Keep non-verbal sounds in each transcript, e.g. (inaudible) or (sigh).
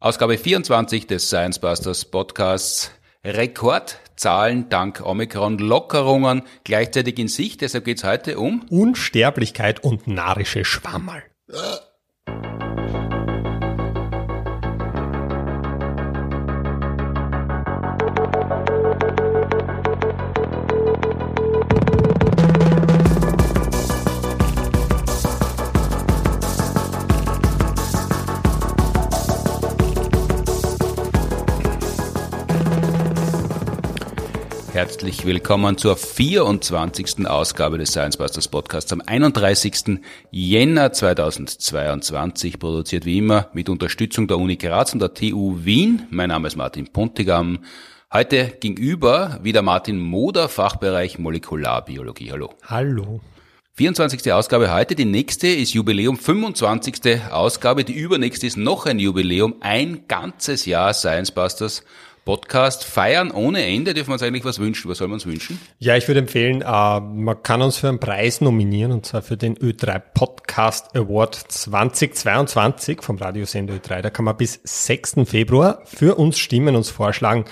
Ausgabe 24 des Science Busters Podcasts. Rekordzahlen dank Omikron-Lockerungen gleichzeitig in Sicht. Deshalb geht's heute um Unsterblichkeit und narische Schwammerl. Herzlich willkommen zur 24. Ausgabe des Science Busters Podcasts am 31. Jänner 2022, produziert wie immer mit Unterstützung der Uni Graz und der TU Wien. Mein Name ist Martin Pontigam. Heute gegenüber wieder Martin Moder, Fachbereich Molekularbiologie. Hallo. Hallo. 24. Ausgabe heute, die nächste ist Jubiläum, 25. Ausgabe, die übernächste ist noch ein Jubiläum, ein ganzes Jahr Science Busters Podcast feiern ohne Ende. Dürfen wir uns eigentlich was wünschen? Was soll man uns wünschen? Ja, ich würde empfehlen, äh, man kann uns für einen Preis nominieren und zwar für den Ö3 Podcast Award 2022 vom Radiosender Ö3. Da kann man bis 6. Februar für uns stimmen, uns vorschlagen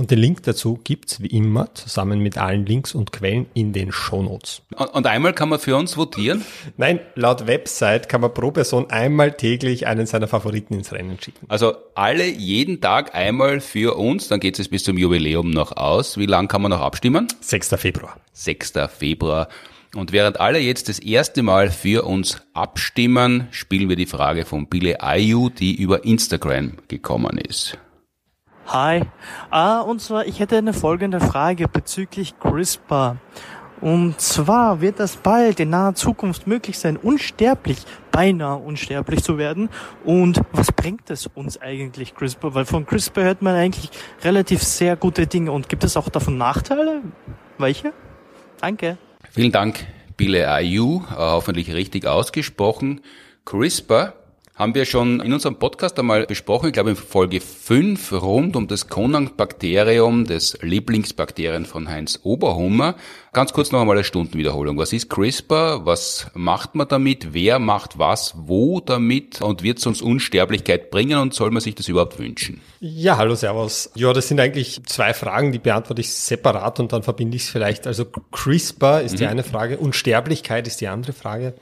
und den Link dazu gibt's wie immer zusammen mit allen Links und Quellen in den Shownotes. Und einmal kann man für uns votieren? Nein, laut Website kann man pro Person einmal täglich einen seiner Favoriten ins Rennen schicken. Also alle jeden Tag einmal für uns, dann geht es bis zum Jubiläum noch aus. Wie lang kann man noch abstimmen? 6. Februar. 6. Februar. Und während alle jetzt das erste Mal für uns abstimmen, spielen wir die Frage von Bille Ayu, die über Instagram gekommen ist. Hi. Ah, und zwar, ich hätte eine folgende Frage bezüglich CRISPR. Und zwar wird das bald in naher Zukunft möglich sein, unsterblich, beinahe unsterblich zu werden. Und was bringt es uns eigentlich, CRISPR? Weil von CRISPR hört man eigentlich relativ sehr gute Dinge. Und gibt es auch davon Nachteile? Welche? Danke. Vielen Dank, Bille Ayu, äh, hoffentlich richtig ausgesprochen. CRISPR haben wir schon in unserem Podcast einmal besprochen, ich glaube in Folge 5, rund um das Konang-Bakterium, das Lieblingsbakterien von Heinz Oberhummer. Ganz kurz noch einmal eine Stundenwiederholung. Was ist CRISPR? Was macht man damit? Wer macht was? Wo damit? Und wird es uns Unsterblichkeit bringen? Und soll man sich das überhaupt wünschen? Ja, hallo, servus. Ja, das sind eigentlich zwei Fragen, die beantworte ich separat und dann verbinde ich es vielleicht. Also CRISPR ist mhm. die eine Frage, Unsterblichkeit ist die andere Frage.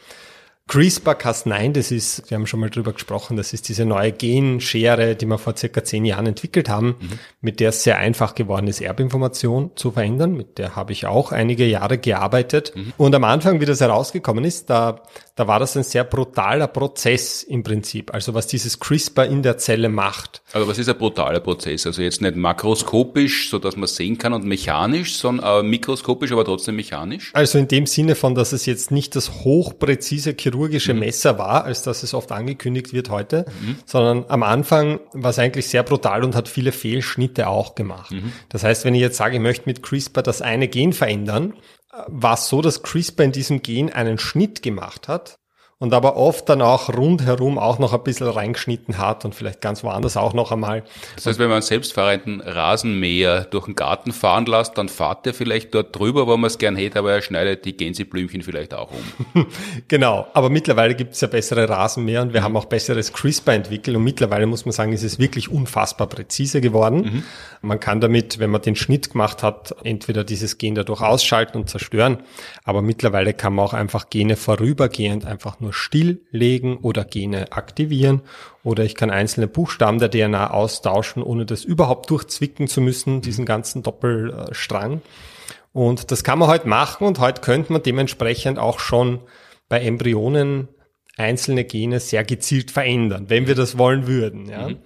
CRISPR-Cas9, das ist, wir haben schon mal drüber gesprochen, das ist diese neue Genschere, die wir vor circa zehn Jahren entwickelt haben, mhm. mit der es sehr einfach geworden ist, Erbinformation zu verändern. Mit der habe ich auch einige Jahre gearbeitet. Mhm. Und am Anfang, wie das herausgekommen ist, da, da war das ein sehr brutaler Prozess im Prinzip. Also was dieses CRISPR in der Zelle macht. Also was ist ein brutaler Prozess? Also jetzt nicht makroskopisch, so dass man sehen kann und mechanisch, sondern äh, mikroskopisch, aber trotzdem mechanisch? Also in dem Sinne von, dass es jetzt nicht das hochpräzise chirurgische mhm. Messer war, als dass es oft angekündigt wird heute, mhm. sondern am Anfang war es eigentlich sehr brutal und hat viele Fehlschnitte auch gemacht. Mhm. Das heißt, wenn ich jetzt sage, ich möchte mit CRISPR das eine Gen verändern, war es so, dass CRISPR in diesem Gen einen Schnitt gemacht hat und aber oft dann auch rundherum auch noch ein bisschen reingeschnitten hat und vielleicht ganz woanders auch noch einmal. Das heißt, wenn man einen selbstfahrenden Rasenmäher durch den Garten fahren lässt, dann fahrt er vielleicht dort drüber, wo man es gern hätte, aber er schneidet die Gänseblümchen vielleicht auch um. (laughs) genau, aber mittlerweile gibt es ja bessere Rasenmäher und wir mhm. haben auch besseres CRISPR entwickelt und mittlerweile muss man sagen, ist es wirklich unfassbar präzise geworden. Mhm. Man kann damit, wenn man den Schnitt gemacht hat, entweder dieses Gen dadurch ausschalten und zerstören, aber mittlerweile kann man auch einfach Gene vorübergehend einfach nur nur stilllegen oder Gene aktivieren oder ich kann einzelne Buchstaben der DNA austauschen, ohne das überhaupt durchzwicken zu müssen, diesen ganzen Doppelstrang. Und das kann man heute machen und heute könnte man dementsprechend auch schon bei Embryonen einzelne Gene sehr gezielt verändern, wenn wir das wollen würden. Ja. Mhm.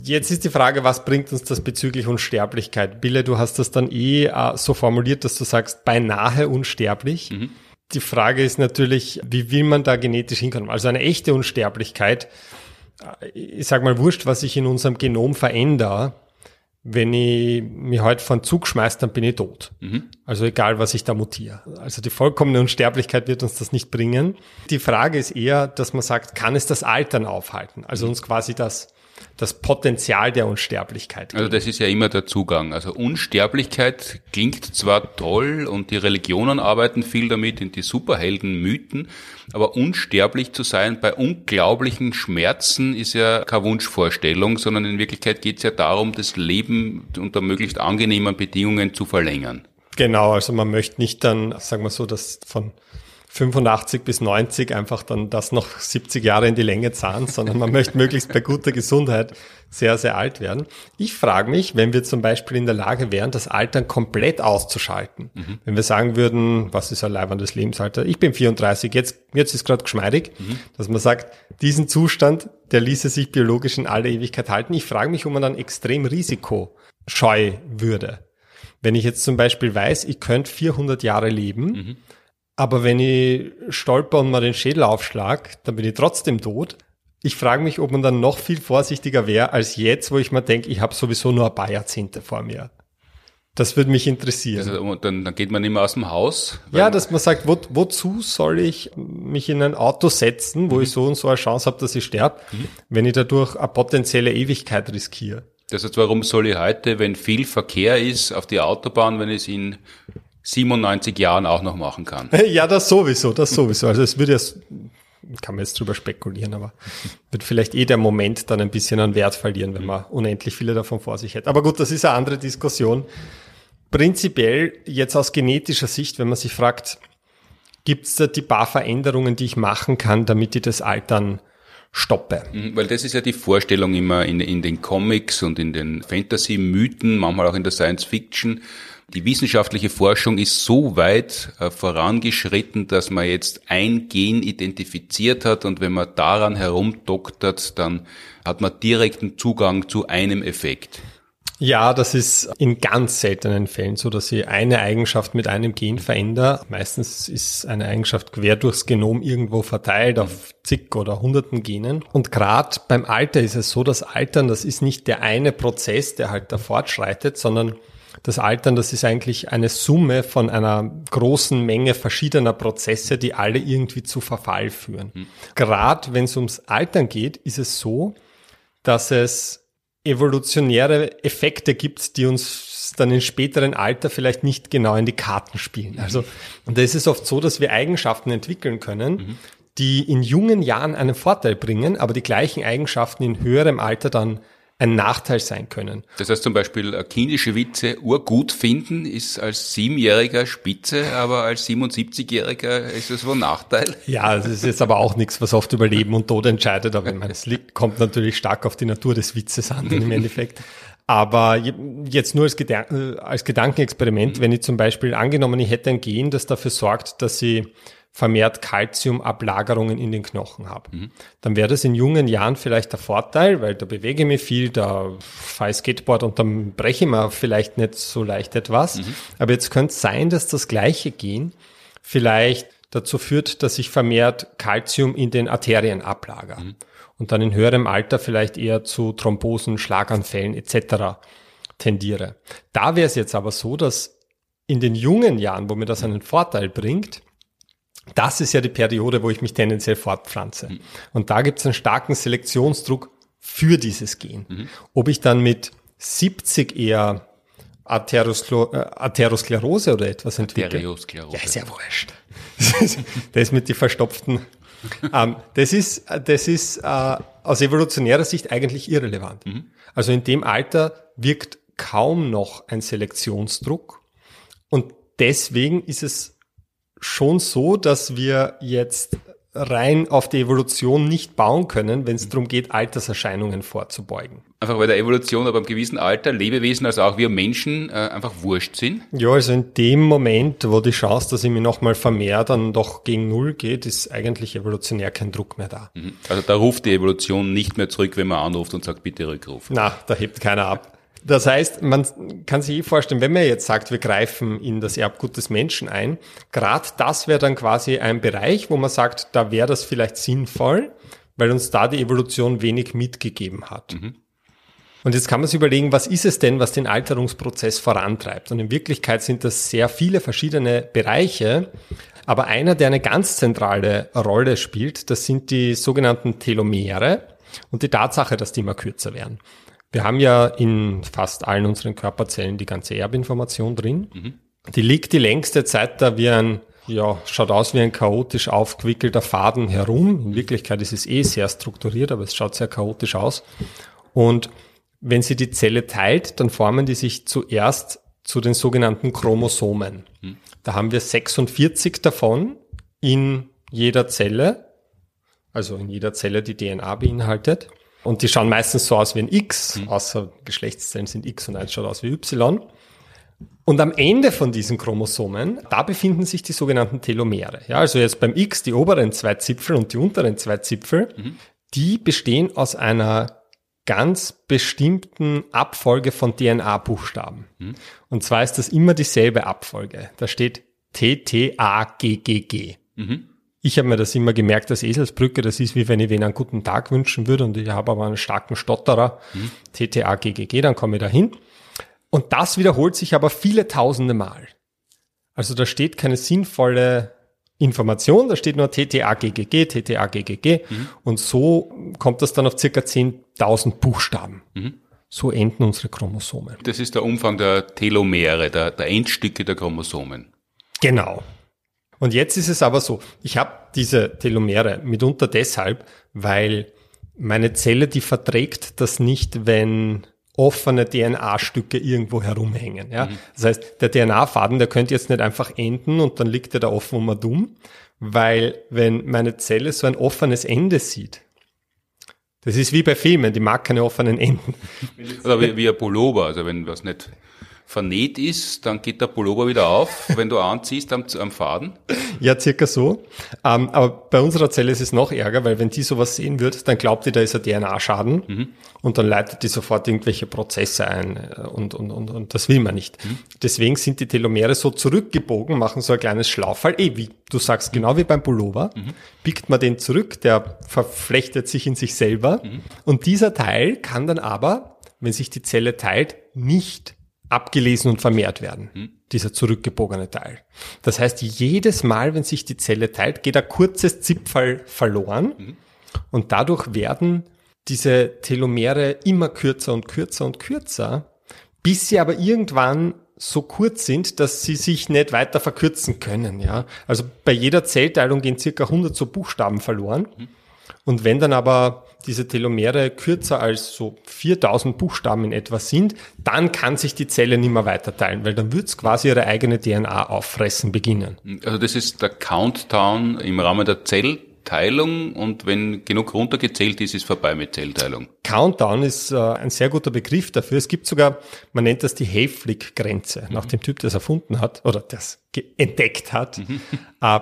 Jetzt ist die Frage, was bringt uns das bezüglich Unsterblichkeit? Bille, du hast das dann eh äh, so formuliert, dass du sagst, beinahe unsterblich. Mhm. Die Frage ist natürlich, wie will man da genetisch hinkommen? Also eine echte Unsterblichkeit, ich sag mal wurscht, was ich in unserem Genom verändere, wenn ich mich heute von Zug schmeiße, dann bin ich tot. Mhm. Also egal, was ich da mutiere. Also die vollkommene Unsterblichkeit wird uns das nicht bringen. Die Frage ist eher, dass man sagt, kann es das Altern aufhalten? Also uns quasi das das Potenzial der Unsterblichkeit. Also das ist ja immer der Zugang. Also Unsterblichkeit klingt zwar toll und die Religionen arbeiten viel damit, in die Superhelden, Mythen, aber unsterblich zu sein bei unglaublichen Schmerzen ist ja keine Wunschvorstellung, sondern in Wirklichkeit geht es ja darum, das Leben unter möglichst angenehmen Bedingungen zu verlängern. Genau, also man möchte nicht dann, sagen wir so, dass von 85 bis 90 einfach dann das noch 70 Jahre in die Länge zahlen, sondern man möchte möglichst bei guter Gesundheit sehr, sehr alt werden. Ich frage mich, wenn wir zum Beispiel in der Lage wären, das Altern komplett auszuschalten. Mhm. Wenn wir sagen würden, was ist ein leibendes Lebensalter? Ich bin 34, jetzt, jetzt ist gerade geschmeidig, mhm. dass man sagt, diesen Zustand, der ließe sich biologisch in aller Ewigkeit halten. Ich frage mich, ob man dann extrem risikoscheu würde. Wenn ich jetzt zum Beispiel weiß, ich könnte 400 Jahre leben, mhm aber wenn ich stolper und mal den Schädel aufschlag, dann bin ich trotzdem tot. Ich frage mich, ob man dann noch viel vorsichtiger wäre als jetzt, wo ich mir denke, ich habe sowieso nur ein paar Jahrzehnte vor mir. Das würde mich interessieren. Also, dann, dann geht man mehr aus dem Haus. Ja, dass man sagt, wo, wozu soll ich mich in ein Auto setzen, wo mhm. ich so und so eine Chance habe, dass ich sterbe, mhm. wenn ich dadurch eine potenzielle Ewigkeit riskiere. Das heißt, warum soll ich heute, wenn viel Verkehr ist, auf die Autobahn, wenn es in 97 Jahren auch noch machen kann. (laughs) Ja, das sowieso, das sowieso. Also es würde ja, kann man jetzt drüber spekulieren, aber wird vielleicht eh der Moment dann ein bisschen an Wert verlieren, wenn man unendlich viele davon vor sich hätte. Aber gut, das ist eine andere Diskussion. Prinzipiell jetzt aus genetischer Sicht, wenn man sich fragt, gibt es da die paar Veränderungen, die ich machen kann, damit ich das Altern stoppe. Mhm, weil das ist ja die Vorstellung immer in, in den Comics und in den Fantasy-Mythen, manchmal auch in der Science-Fiction, die wissenschaftliche Forschung ist so weit äh, vorangeschritten, dass man jetzt ein Gen identifiziert hat und wenn man daran herumdoktert, dann hat man direkten Zugang zu einem Effekt. Ja, das ist in ganz seltenen Fällen so, dass ich eine Eigenschaft mit einem Gen verändere. Meistens ist eine Eigenschaft quer durchs Genom irgendwo verteilt auf zig oder hunderten Genen. Und gerade beim Alter ist es so, dass Altern, das ist nicht der eine Prozess, der halt da fortschreitet, sondern das Altern, das ist eigentlich eine Summe von einer großen Menge verschiedener Prozesse, die alle irgendwie zu Verfall führen. Mhm. Gerade wenn es ums Altern geht, ist es so, dass es evolutionäre Effekte gibt, die uns dann in späteren Alter vielleicht nicht genau in die Karten spielen. Also, und da ist es oft so, dass wir Eigenschaften entwickeln können, mhm. die in jungen Jahren einen Vorteil bringen, aber die gleichen Eigenschaften in höherem Alter dann ein Nachteil sein können. Das heißt zum Beispiel äh, kindische Witze urgut finden ist als Siebenjähriger Spitze, aber als 77-Jähriger ist es wohl Nachteil. Ja, das ist jetzt aber auch nichts, was oft über Leben und Tod entscheidet, aber ich meine, es liegt, kommt natürlich stark auf die Natur des Witzes an im Endeffekt. Aber jetzt nur als, Gedan äh, als Gedankenexperiment, wenn ich zum Beispiel angenommen, ich hätte ein Gen, das dafür sorgt, dass ich vermehrt Kalziumablagerungen in den Knochen habe. Mhm. Dann wäre das in jungen Jahren vielleicht der Vorteil, weil da bewege ich mich viel, da fahre ich Skateboard und dann breche ich mir vielleicht nicht so leicht etwas. Mhm. Aber jetzt könnte es sein, dass das gleiche Gen vielleicht dazu führt, dass ich vermehrt Kalzium in den Arterien ablagere. Mhm. Und dann in höherem Alter vielleicht eher zu Thrombosen, Schlaganfällen etc. tendiere. Da wäre es jetzt aber so, dass in den jungen Jahren, wo mir das einen Vorteil bringt, das ist ja die Periode, wo ich mich tendenziell fortpflanze. Mhm. Und da gibt es einen starken Selektionsdruck für dieses Gen. Mhm. Ob ich dann mit 70 eher Arterioskler äh, Arteriosklerose oder etwas entwickle. Arteriosklerose. Ja, ist ja wurscht. (laughs) das ist mit die verstopften. ähm, das ist, das ist äh, aus evolutionärer Sicht eigentlich irrelevant. Mhm. Also in dem Alter wirkt kaum noch ein Selektionsdruck. Und deswegen ist es schon so, dass wir jetzt rein auf die Evolution nicht bauen können, wenn es darum geht, Alterserscheinungen vorzubeugen. Einfach weil der Evolution aber im gewissen Alter Lebewesen, also auch wir Menschen, äh, einfach wurscht sind? Ja, also in dem Moment, wo die Chance, dass ich mich nochmal vermehre, dann doch gegen Null geht, ist eigentlich evolutionär kein Druck mehr da. Mhm. Also da ruft die Evolution nicht mehr zurück, wenn man anruft und sagt, bitte rückrufen. Na, da hebt keiner ab. Das heißt, man kann sich eh vorstellen, wenn man jetzt sagt, wir greifen in das Erbgut des Menschen ein, gerade das wäre dann quasi ein Bereich, wo man sagt, da wäre das vielleicht sinnvoll, weil uns da die Evolution wenig mitgegeben hat. Mhm. Und jetzt kann man sich überlegen, was ist es denn, was den Alterungsprozess vorantreibt? Und in Wirklichkeit sind das sehr viele verschiedene Bereiche. Aber einer, der eine ganz zentrale Rolle spielt, das sind die sogenannten Telomere. und die Tatsache, dass die immer kürzer werden. Wir haben ja in fast allen unseren Körperzellen die ganze Erbinformation drin. Mhm. Die liegt die längste Zeit da wie ein, ja, schaut aus wie ein chaotisch aufgewickelter Faden herum. In Wirklichkeit ist es eh sehr strukturiert, aber es schaut sehr chaotisch aus. Und wenn sie die Zelle teilt, dann formen die sich zuerst zu den sogenannten Chromosomen. Mhm. Da haben wir 46 davon in jeder Zelle, also in jeder Zelle, die DNA beinhaltet. Und die schauen meistens so aus wie ein X, mhm. außer Geschlechtszellen sind X und eins schaut aus wie Y. Und am Ende von diesen Chromosomen, da befinden sich die sogenannten Telomere. Ja, also jetzt beim X die oberen zwei Zipfel und die unteren zwei Zipfel, mhm. die bestehen aus einer ganz bestimmten Abfolge von DNA-Buchstaben. Mhm. Und zwar ist das immer dieselbe Abfolge. Da steht T, T, A, G, G, G. Mhm. Ich habe mir das immer gemerkt, dass Eselsbrücke, das ist wie wenn ich wen einen guten Tag wünschen würde und ich habe aber einen starken Stotterer, mhm. T, T, A, G, G, G, dann komme ich da hin. Und das wiederholt sich aber viele tausende Mal. Also da steht keine sinnvolle Information, da steht nur TTAGGG, TTAGGG mhm. und so kommt das dann auf circa 10.000 Buchstaben. Mhm. So enden unsere Chromosomen. Das ist der Umfang der Telomere, der, der Endstücke der Chromosomen. Genau. Und jetzt ist es aber so, ich habe diese Telomere mitunter deshalb, weil meine Zelle, die verträgt das nicht, wenn offene DNA-Stücke irgendwo herumhängen. Ja? Mhm. Das heißt, der DNA-Faden, der könnte jetzt nicht einfach enden und dann liegt er da offen und mal dumm, weil wenn meine Zelle so ein offenes Ende sieht, das ist wie bei Filmen, die mag keine offenen Enden. (laughs) Oder wie, wie ein Pullover, also wenn was nicht vernäht ist, dann geht der Pullover wieder auf, wenn du anziehst am, am Faden? Ja, circa so. Ähm, aber bei unserer Zelle ist es noch ärger, weil wenn die sowas sehen wird, dann glaubt die, da ist ein DNA-Schaden mhm. und dann leitet die sofort irgendwelche Prozesse ein äh, und, und, und, und das will man nicht. Mhm. Deswegen sind die Telomere so zurückgebogen, machen so ein kleines Schlauffall, eh, wie du sagst, genau wie beim Pullover, mhm. biegt man den zurück, der verflechtet sich in sich selber mhm. und dieser Teil kann dann aber, wenn sich die Zelle teilt, nicht abgelesen und vermehrt werden, hm. dieser zurückgebogene Teil. Das heißt, jedes Mal, wenn sich die Zelle teilt, geht ein kurzes Zipfel verloren hm. und dadurch werden diese Telomere immer kürzer und kürzer und kürzer, bis sie aber irgendwann so kurz sind, dass sie sich nicht weiter verkürzen können. Ja, also bei jeder Zellteilung gehen circa 100 so Buchstaben verloren. Hm. Und wenn dann aber diese Telomere kürzer als so 4000 Buchstaben in etwa sind, dann kann sich die Zelle nicht mehr weiter weil dann wird es quasi ihre eigene DNA auffressen beginnen. Also das ist der Countdown im Rahmen der Zell Teilung und wenn genug runtergezählt ist, ist vorbei mit Zellteilung. Countdown ist äh, ein sehr guter Begriff dafür. Es gibt sogar, man nennt das die Hayflick-Grenze, mhm. nach dem Typ, der es erfunden hat oder das entdeckt hat. Mhm. (laughs) Äh,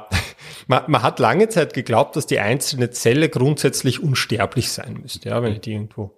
man, man, hat lange Zeit geglaubt, dass die einzelne Zelle grundsätzlich unsterblich sein müsste. Ja, wenn ich die irgendwo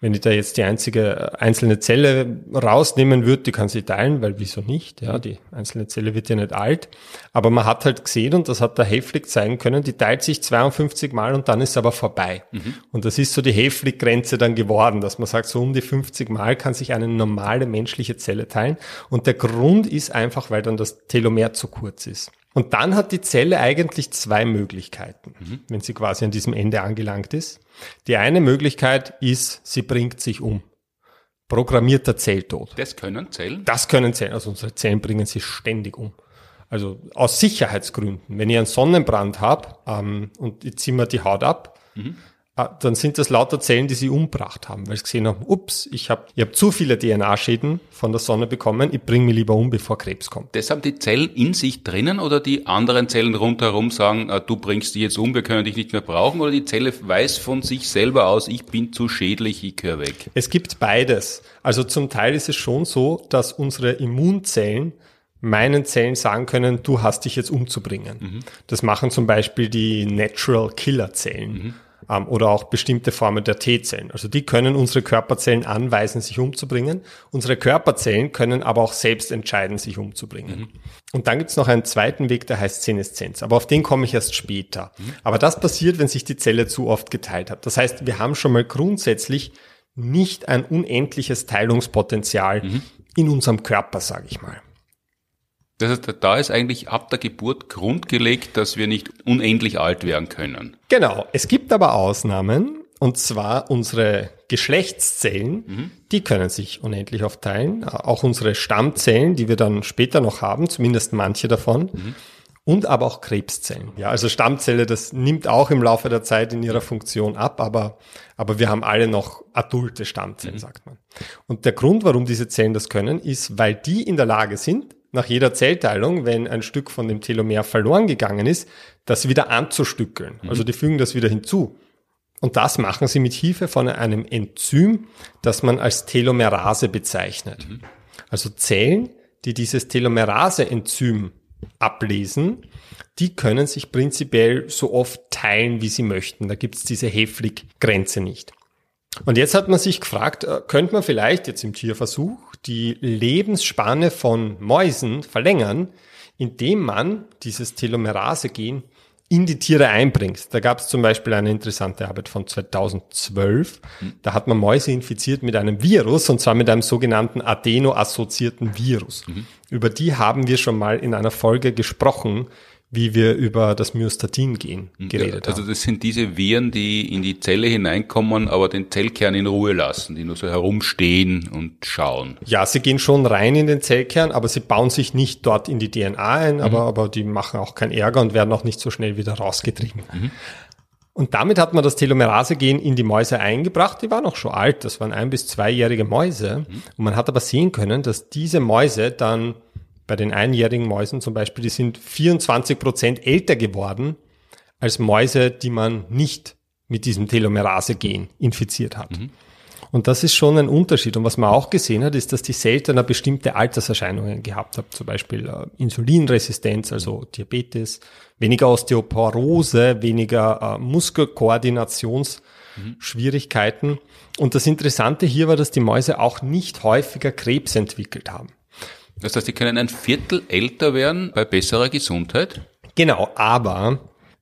wenn ich da jetzt die einzige einzelne Zelle rausnehmen würde, die kann sie teilen, weil wieso nicht? Ja, die einzelne Zelle wird ja nicht alt. Aber man hat halt gesehen, und das hat der Heflick zeigen können, die teilt sich 52 Mal und dann ist aber vorbei. Mhm. Und das ist so die Heflick-Grenze dann geworden, dass man sagt, so um die 50 Mal kann sich eine normale menschliche Zelle teilen. Und der Grund ist einfach, weil dann das Telomer zu kurz ist. Und dann hat die Zelle eigentlich zwei Möglichkeiten, mhm. wenn sie quasi an diesem Ende angelangt ist. Die eine Möglichkeit ist, sie bringt sich um. Programmierter Zelltod. Das können Zellen? Das können Zellen. Also unsere Zellen bringen sich ständig um. Also aus Sicherheitsgründen. Wenn ich einen Sonnenbrand habe ähm, und ich ziehe mir die Haut ab, mhm. Ah, dann sind das lauter Zellen, die sie umgebracht haben, weil sie gesehen haben, ups, ich habe ich hab zu viele DNA-Schäden von der Sonne bekommen, ich bringe mich lieber um, bevor Krebs kommt. Das haben die Zellen in sich drinnen oder die anderen Zellen rundherum sagen, ah, du bringst die jetzt um, wir können dich nicht mehr brauchen oder die Zelle weiß von sich selber aus, ich bin zu schädlich, ich gehöre weg? Es gibt beides. Also zum Teil ist es schon so, dass unsere Immunzellen meinen Zellen sagen können, du hast dich jetzt umzubringen. Mhm. Das machen zum Beispiel die Natural Killer Zellen. Mhm ähm, oder auch bestimmte Formen der T-Zellen. Also die können unsere Körperzellen anweisen, sich umzubringen. Unsere Körperzellen können aber auch selbst entscheiden, sich umzubringen. Mhm. Und dann gibt's noch einen zweiten Weg, der heißt Seneszenz. Aber auf den komme ich erst später. Mhm. Aber das passiert, wenn sich die Zelle zu oft geteilt hat. Das heißt, wir haben schon mal grundsätzlich nicht ein unendliches Teilungspotenzial mhm. in unserem Körper, sage ich mal. Das heißt, da ist eigentlich ab der Geburt grundgelegt, dass wir nicht unendlich alt werden können. Genau. Es gibt aber Ausnahmen Und zwar unsere Geschlechtszellen, mhm. die können sich unendlich oft teilen. Auch unsere Stammzellen, die wir dann später noch haben, zumindest manche davon. Mhm. Und aber auch Krebszellen. Ja, also Stammzelle, das nimmt auch im Laufe der Zeit in ihrer Funktion ab, aber, aber wir haben alle noch adulte Stammzellen, mhm. sagt man. Und der Grund, warum diese Zellen das können, ist, weil die in der Lage sind, nach jeder Zellteilung, wenn ein Stück von dem Telomer verloren gegangen ist, das wieder anzustückeln. Mhm. Also die fügen das wieder hinzu. Und das machen sie mit Hilfe von einem Enzym, das man als Telomerase bezeichnet. Mhm. Also Zellen, die dieses Telomerase-Enzym ablesen, die können sich prinzipiell so oft teilen, wie sie möchten. Da gibt es diese Heflig-Grenze nicht. Und jetzt hat man sich gefragt, äh, könnte man vielleicht jetzt im Tierversuch die Lebensspanne von Mäusen verlängern, indem man dieses Telomerase-Gen in die Tiere einbringt. Da gab es zum Beispiel eine interessante Arbeit von 2012. Da hat man Mäuse infiziert mit einem Virus, und zwar mit einem sogenannten Adeno-assoziierten Virus. Mhm. Über die haben wir schon mal in einer Folge gesprochen, wie wir über das Myostatin gehen geredet ja, also das sind diese Viren, die in die Zelle hineinkommen, aber den Zellkern in Ruhe lassen, die nur so herumstehen und schauen. Ja, sie gehen schon rein in den Zellkern, aber sie bauen sich nicht dort in die DNA ein, mhm. aber, aber die machen auch keinen Ärger und werden auch nicht so schnell wieder rausgetrieben. Mhm. Und damit hat man das Telomerase-Gen in die Mäuse eingebracht. Die waren auch schon alt, das waren ein- bis zweijährige Mäuse. Mhm. Und man hat aber sehen können, dass diese Mäuse dann bei den einjährigen Mäusen zum Beispiel, die sind 24 Prozent älter geworden als Mäuse, die man nicht mit diesem Telomerase-Gen infiziert hat. Mhm. Und das ist schon ein Unterschied. Und was man auch gesehen hat, ist, dass die seltener bestimmte Alterserscheinungen gehabt haben. Zum Beispiel äh, Insulinresistenz, also Diabetes, weniger Osteoporose, weniger äh, Muskelkoordinationsschwierigkeiten. Mhm. Und das Interessante hier war, dass die Mäuse auch nicht häufiger Krebs entwickelt haben. Das heißt, die können ein Viertel älter werden bei besserer Gesundheit? Genau, aber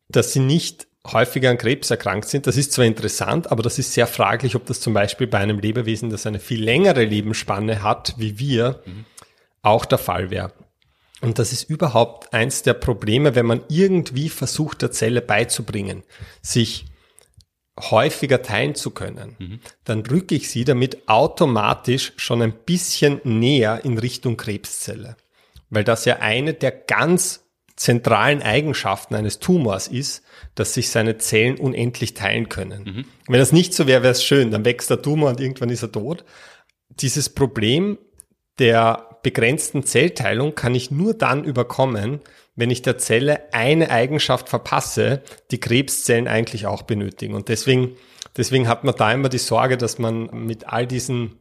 dass sie nicht häufiger an Krebs erkrankt sind, das ist zwar interessant, aber das ist sehr fraglich, ob das zum Beispiel bei einem Lebewesen, das eine viel längere Lebensspanne hat, wie wir, mhm. auch der Fall wäre. Und das ist überhaupt eins der Probleme, wenn man irgendwie versucht, der Zelle beizubringen, sich häufiger teilen zu können, mhm. dann rücke ich sie damit automatisch schon ein bisschen näher in Richtung Krebszelle. Weil das ja eine der ganz zentralen Eigenschaften eines Tumors ist, dass sich seine Zellen unendlich teilen können. Mhm. Wenn das nicht so wäre, wäre es schön, dann wächst der Tumor und irgendwann ist er tot. Dieses Problem der begrenzten Zellteilung kann ich nur dann überkommen, wenn ich der Zelle eine Eigenschaft verpasse, die Krebszellen eigentlich auch benötigen. Und deswegen, deswegen hat man da immer die Sorge, dass man mit all diesen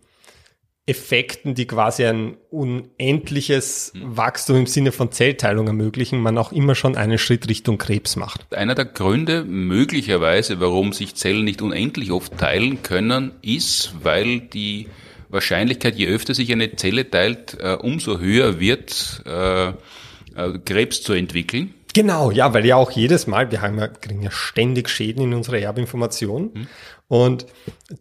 Effekten, die quasi ein unendliches Wachstum im Sinne von Zellteilung ermöglichen, man auch immer schon einen Schritt Richtung Krebs macht. Einer der Gründe möglicherweise, warum sich Zellen nicht unendlich oft teilen können, ist, weil die Wahrscheinlichkeit, je öfter sich eine Zelle teilt, äh, umso höher wird, äh, Krebs zu entwickeln. Genau, ja, weil ja auch jedes Mal, wir haben ja, kriegen ja ständig Schäden in unserer Erbinformation mhm. und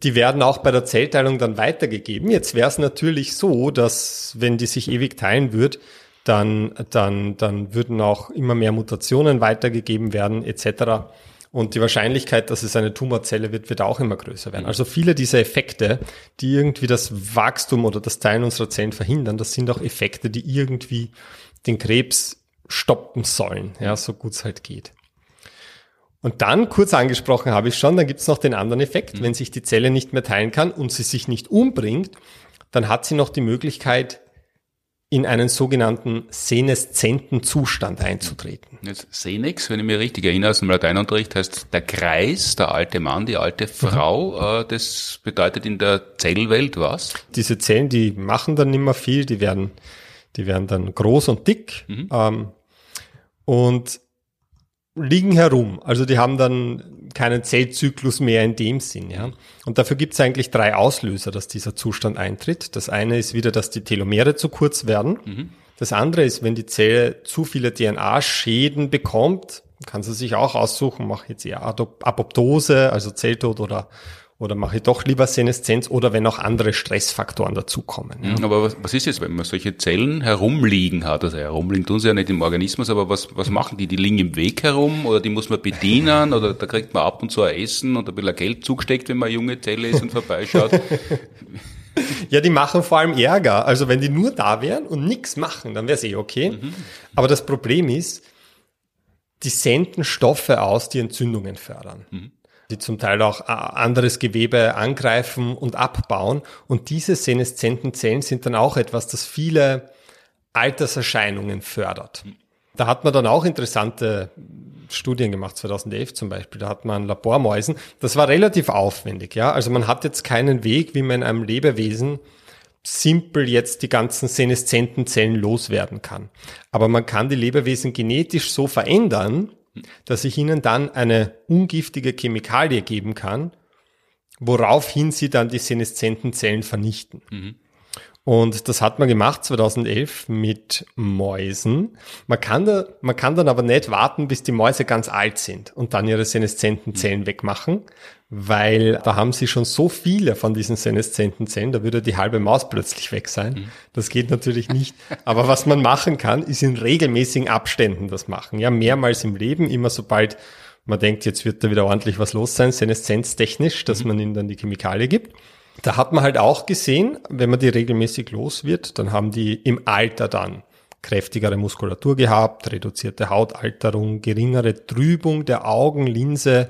die werden auch bei der Zellteilung dann weitergegeben. Jetzt wäre es natürlich so, dass wenn die sich ewig teilen wird, dann, dann, dann würden auch immer mehr Mutationen weitergegeben werden etc. Und die Wahrscheinlichkeit, dass es eine Tumorzelle wird, wird auch immer größer werden. Mhm. Also viele dieser Effekte, die irgendwie das Wachstum oder das Teilen unserer Zellen verhindern, das sind auch Effekte, die irgendwie den Krebs stoppen sollen, ja, so gut es halt geht. Und dann, kurz angesprochen habe ich schon, dann gibt es noch den anderen Effekt. Mhm. Wenn sich die Zelle nicht mehr teilen kann und sie sich nicht umbringt, dann hat sie noch die Möglichkeit, in einen sogenannten seneszenten Zustand einzutreten. Jetzt Senex, wenn ich mich richtig erinnere aus dem Lateinunterricht, heißt der Kreis, der alte Mann, die alte Frau. Mhm. Das bedeutet in der Zellwelt was? Diese Zellen, die machen dann nicht mehr viel, die werden die werden dann groß und dick mhm. ähm, und liegen herum. Also die haben dann keinen Zellzyklus mehr in dem Sinn. Ja? Und dafür gibt es eigentlich drei Auslöser, dass dieser Zustand eintritt. Das eine ist wieder, dass die Telomere zu kurz werden. Mhm. Das andere ist, wenn die Zelle zu viele DNA-Schäden bekommt, kann sie sich auch aussuchen, mache jetzt eher Apoptose, also Zelltod oder oder mache ich doch lieber Seneszenz oder wenn auch andere Stressfaktoren dazukommen. Ja. Aber was, was ist jetzt, wenn man solche Zellen herumliegen hat? Also herumliegen tun sie ja nicht im Organismus, aber was, was machen die? Die liegen im Weg herum oder die muss man bedienen oder da kriegt man ab und zu ein Essen und ein bisschen Geld zugesteckt, wenn man eine junge Zelle ist und vorbeischaut. (laughs) Ja, die machen vor allem Ärger. Also wenn die nur da wären und nichts machen, dann wäre es eh okay. Mhm. Aber das Problem ist, die senden Stoffe aus, die Entzündungen fördern. Mhm die zum Teil auch äh, anderes Gewebe angreifen und abbauen. Und diese seneszenten Zellen sind dann auch etwas, das viele Alterserscheinungen fördert. Da hat man dann auch interessante Studien gemacht, 2011 zum Beispiel. Da hat man Labormäusen. Das war relativ aufwendig, ja. Also man hat jetzt keinen Weg, wie man in einem Lebewesen simpel jetzt die ganzen seneszenten Zellen loswerden kann. Aber man kann die Lebewesen genetisch so verändern, dass ich ihnen dann eine ungiftige Chemikalie geben kann, woraufhin sie dann die seneszenten Zellen vernichten. Mhm. Und das hat man gemacht 2011 mit Mäusen. Man kann, da, man kann dann aber nicht warten, bis die Mäuse ganz alt sind und dann ihre seneszenten Zellen wegmachen, weil da haben sie schon so viele von diesen seneszenten Zellen, da würde die halbe Maus plötzlich weg sein. Mhm. Das geht natürlich nicht. Aber was man machen kann, ist in regelmäßigen Abständen das machen. Ja, mehrmals im Leben, immer sobald man denkt, jetzt wird da wieder ordentlich was los sein, seneszenztechnisch, dass mhm. man ihnen dann die Chemikalie gibt. Da hat man halt auch gesehen, wenn man die regelmäßig los wird, dann haben die im Alter dann kräftigere Muskulatur gehabt, reduzierte Hautalterung, geringere Trübung der Augenlinse,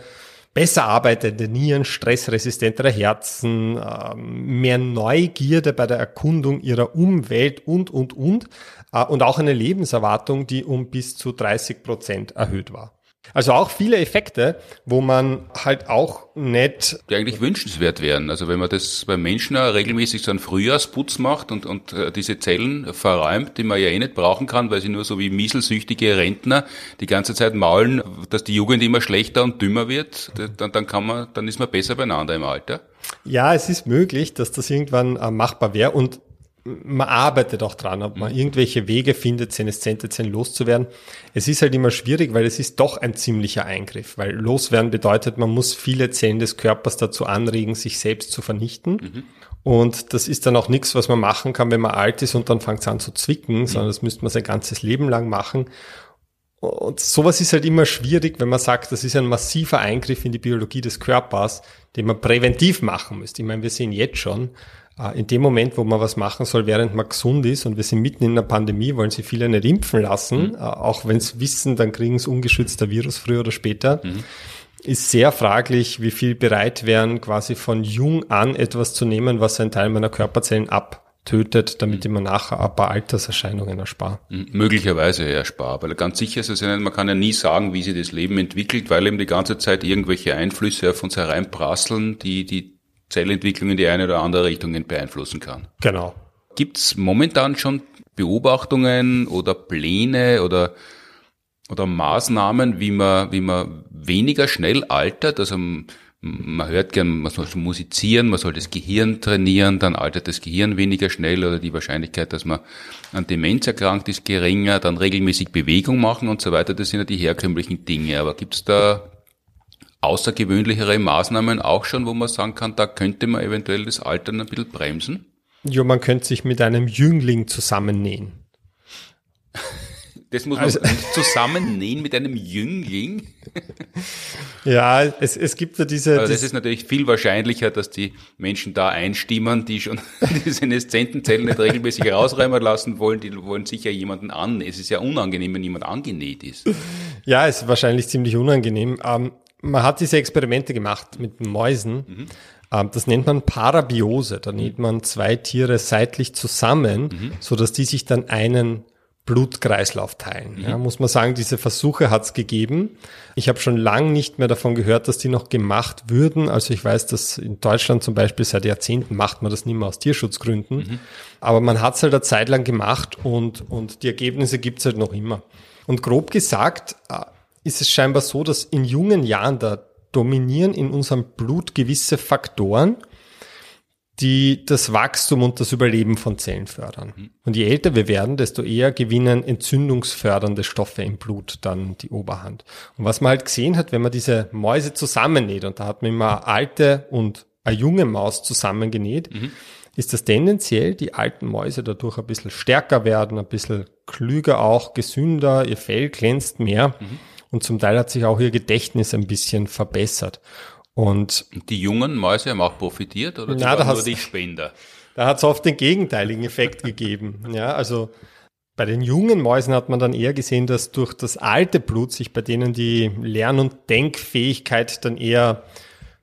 besser arbeitende Nieren, stressresistentere Herzen, ähm, mehr Neugierde bei der Erkundung ihrer Umwelt und, und, und. Äh, und auch eine Lebenserwartung, die um bis zu 30 Prozent erhöht war. Also auch viele Effekte, wo man halt auch nicht. Die eigentlich wünschenswert wären. Also wenn man das beim Menschen regelmäßig so einen Frühjahrsputz macht und, und äh, diese Zellen verräumt, die man ja eh nicht brauchen kann, weil sie nur so wie mieselsüchtige Rentner die ganze Zeit maulen, dass die Jugend immer schlechter und dümmer wird, dann, dann kann man, dann ist man besser beieinander im Alter. Ja, es ist möglich, dass das irgendwann äh, machbar wäre und man arbeitet auch dran, ob man mhm. irgendwelche Wege findet, seneszente Zellen loszuwerden. Es ist halt immer schwierig, weil es ist doch ein ziemlicher Eingriff, weil loswerden bedeutet, man muss viele Zellen des Körpers dazu anregen, sich selbst zu vernichten. Mhm. Und das ist dann auch nichts, was man machen kann, wenn man alt ist und dann fängt es an zu zwicken, mhm. sondern das müsste man sein ganzes Leben lang machen. Und sowas ist halt immer schwierig, wenn man sagt, das ist ein massiver Eingriff in die Biologie des Körpers, den man präventiv machen müsste. Ich meine, wir sehen jetzt schon, in dem Moment, wo man was machen soll, während man gesund ist und wir sind mitten in der Pandemie, wollen sie viele nicht impfen lassen, mhm. Äh, auch wenn sie wissen, dann kriegen sie ungeschützter Virus früher oder später. Mhm. Ist sehr fraglich, wie viel bereit wären, quasi von jung an etwas zu nehmen, was einen Teil meiner Körperzellen abtötet, damit ich mir nachher ein paar Alterserscheinungen erspare. Mhm. Möglicherweise erspare, weil ganz sicher ist es ja nicht, man kann ja nie sagen, wie sich das Leben entwickelt, weil eben die ganze Zeit irgendwelche Einflüsse auf uns hereinprasseln, die, die Zellentwicklung in die eine oder andere Richtung beeinflussen kann. Genau. Gibt es momentan schon Beobachtungen oder Pläne oder oder Maßnahmen, wie man, wie man weniger schnell altert. Also man hört gern, man soll musizieren, man soll das Gehirn trainieren, dann altert das Gehirn weniger schnell oder die Wahrscheinlichkeit, dass man an Demenz erkrankt, ist geringer, dann regelmäßig Bewegung machen und so weiter. Das sind ja die herkömmlichen Dinge. Aber gibt es da außergewöhnlichere Maßnahmen auch schon, wo man sagen kann, da könnte man eventuell das Altern ein bisschen bremsen? Ja, man könnte sich mit einem Jüngling zusammennähen. Das muss man also, zusammennähen mit einem Jüngling. (laughs) ja, es, es gibt ja diese. Aber das ist natürlich viel wahrscheinlicher, dass die Menschen da einstimmen, die schon (laughs) diese Seneszentenzellen nicht regelmäßig rausräumen lassen wollen. Die wollen sicher jemanden an. Es ist ja unangenehm, wenn jemand angenäht ist. Ja, es ist wahrscheinlich ziemlich unangenehm. Ähm, man hat diese Experimente gemacht mit Mäusen. Mhm. Das nennt man Parabiose. Da näht man zwei Tiere seitlich zusammen, mhm. so dass die sich dann einen Blutkreislauf teilen. Mhm. Ja, muss man sagen, diese Versuche hat es gegeben. Ich habe schon lange nicht mehr davon gehört, dass die noch gemacht würden. Also ich weiß, dass in Deutschland zum Beispiel seit Jahrzehnten macht man das nicht mehr aus Tierschutzgründen. Mhm. Aber man hat es halt eine Zeit lang gemacht und, und die Ergebnisse gibt es halt noch immer. Und grob gesagt, äh, ist es scheinbar so, dass in jungen Jahren da dominieren in unserem Blut gewisse Faktoren, die das Wachstum und das Überleben von Zellen fördern. Mhm. Und je älter wir werden, desto eher gewinnen entzündungsfördernde Stoffe im Blut dann die Oberhand. Und was man halt gesehen hat, wenn man diese Mäuse zusammennäht, und da hat man immer alte und eine junge Maus zusammengenäht, mhm. ist das tendenziell die alten Mäuse dadurch ein bisschen stärker werden, ein bisschen klüger auch, gesünder, ihr Fell glänzt mehr mhm. Und zum Teil hat sich auch ihr Gedächtnis ein bisschen verbessert. Und die jungen Mäuse haben auch profitiert oder na, nur die Spender? Da hat es oft den gegenteiligen Effekt gegeben. (laughs) Ja, also bei den jungen Mäusen hat man dann eher gesehen, dass durch das alte Blut sich bei denen die Lern- und Denkfähigkeit dann eher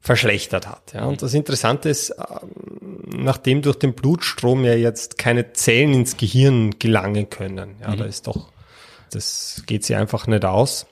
verschlechtert hat. Ja. Und das Interessante ist, ähm, nachdem durch den Blutstrom ja jetzt keine Zellen ins Gehirn gelangen können, ja, mhm. da ist doch, das geht sie einfach nicht aus,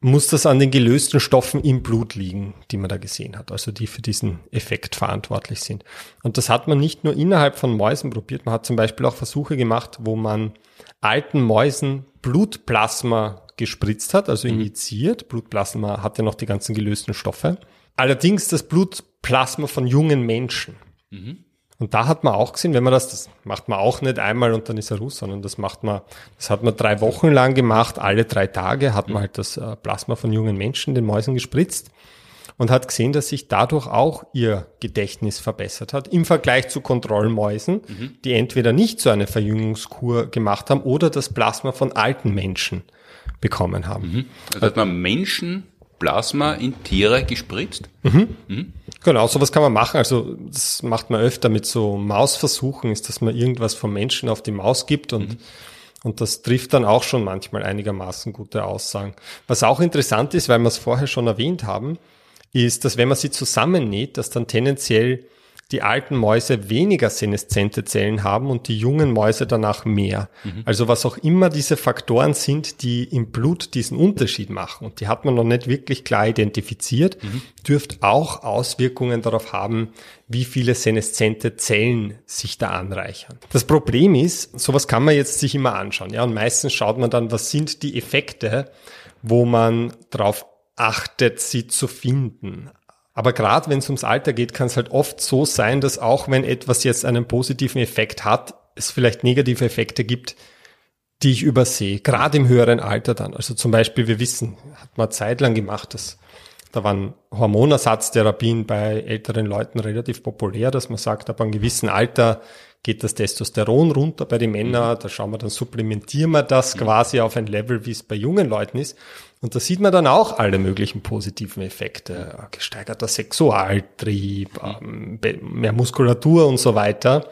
muss das an den gelösten Stoffen im Blut liegen, die man da gesehen hat, also die für diesen Effekt verantwortlich sind. Und das hat man nicht nur innerhalb von Mäusen probiert, man hat zum Beispiel auch Versuche gemacht, wo man alten Mäusen Blutplasma gespritzt hat, also mhm. injiziert. Blutplasma hat ja noch die ganzen gelösten Stoffe. Allerdings das Blutplasma von jungen Menschen. Mhm. Und da hat man auch gesehen, wenn man das, das macht man auch nicht einmal und dann ist er Russ, sondern das macht man, das hat man drei Wochen lang gemacht, alle drei Tage hat man halt das äh, Plasma von jungen Menschen den Mäusen gespritzt und hat gesehen, dass sich dadurch auch ihr Gedächtnis verbessert hat im Vergleich zu Kontrollmäusen, mhm. die entweder nicht so eine Verjüngungskur gemacht haben oder das Plasma von alten Menschen bekommen haben. Mhm. Also hat man Menschen Plasma in Tiere gespritzt? Mhm. Mhm. Genau, sowas kann man machen. Also das macht man öfter mit so Mausversuchen, ist, dass man irgendwas vom Menschen auf die Maus gibt und mhm. Und das trifft dann auch schon manchmal einigermaßen gute Aussagen. Was auch interessant ist, weil wir es vorher schon erwähnt haben, ist, dass wenn man sie zusammennäht, dass dann tendenziell die alten Mäuse weniger seneszente Zellen haben und die jungen Mäuse danach mehr. Mhm. Also was auch immer diese Faktoren sind, die im Blut diesen Unterschied machen, und die hat man noch nicht wirklich klar identifiziert, mhm. dürft auch Auswirkungen darauf haben, wie viele seneszente Zellen sich da anreichern. Das Problem ist, sowas kann man jetzt sich immer anschauen, ja, und meistens schaut man dann, was sind die Effekte, wo man darauf achtet, sie zu finden. Aber gerade wenn es ums Alter geht, kann es halt oft so sein, dass auch wenn etwas jetzt einen positiven Effekt hat, es vielleicht negative Effekte gibt, die ich übersehe. Gerade im höheren Alter dann. Also zum Beispiel, wir wissen, hat man zeitlang gemacht, dass da waren Hormonersatztherapien bei älteren Leuten relativ populär, dass man sagt, ab einem gewissen Alter geht das Testosteron runter bei den Männern, da schauen wir, dann supplementieren wir das quasi auf ein Level, wie es bei jungen Leuten ist. Und da sieht man dann auch alle möglichen positiven Effekte. Gesteigerter Sexualtrieb, ähm, mehr Muskulatur und so weiter.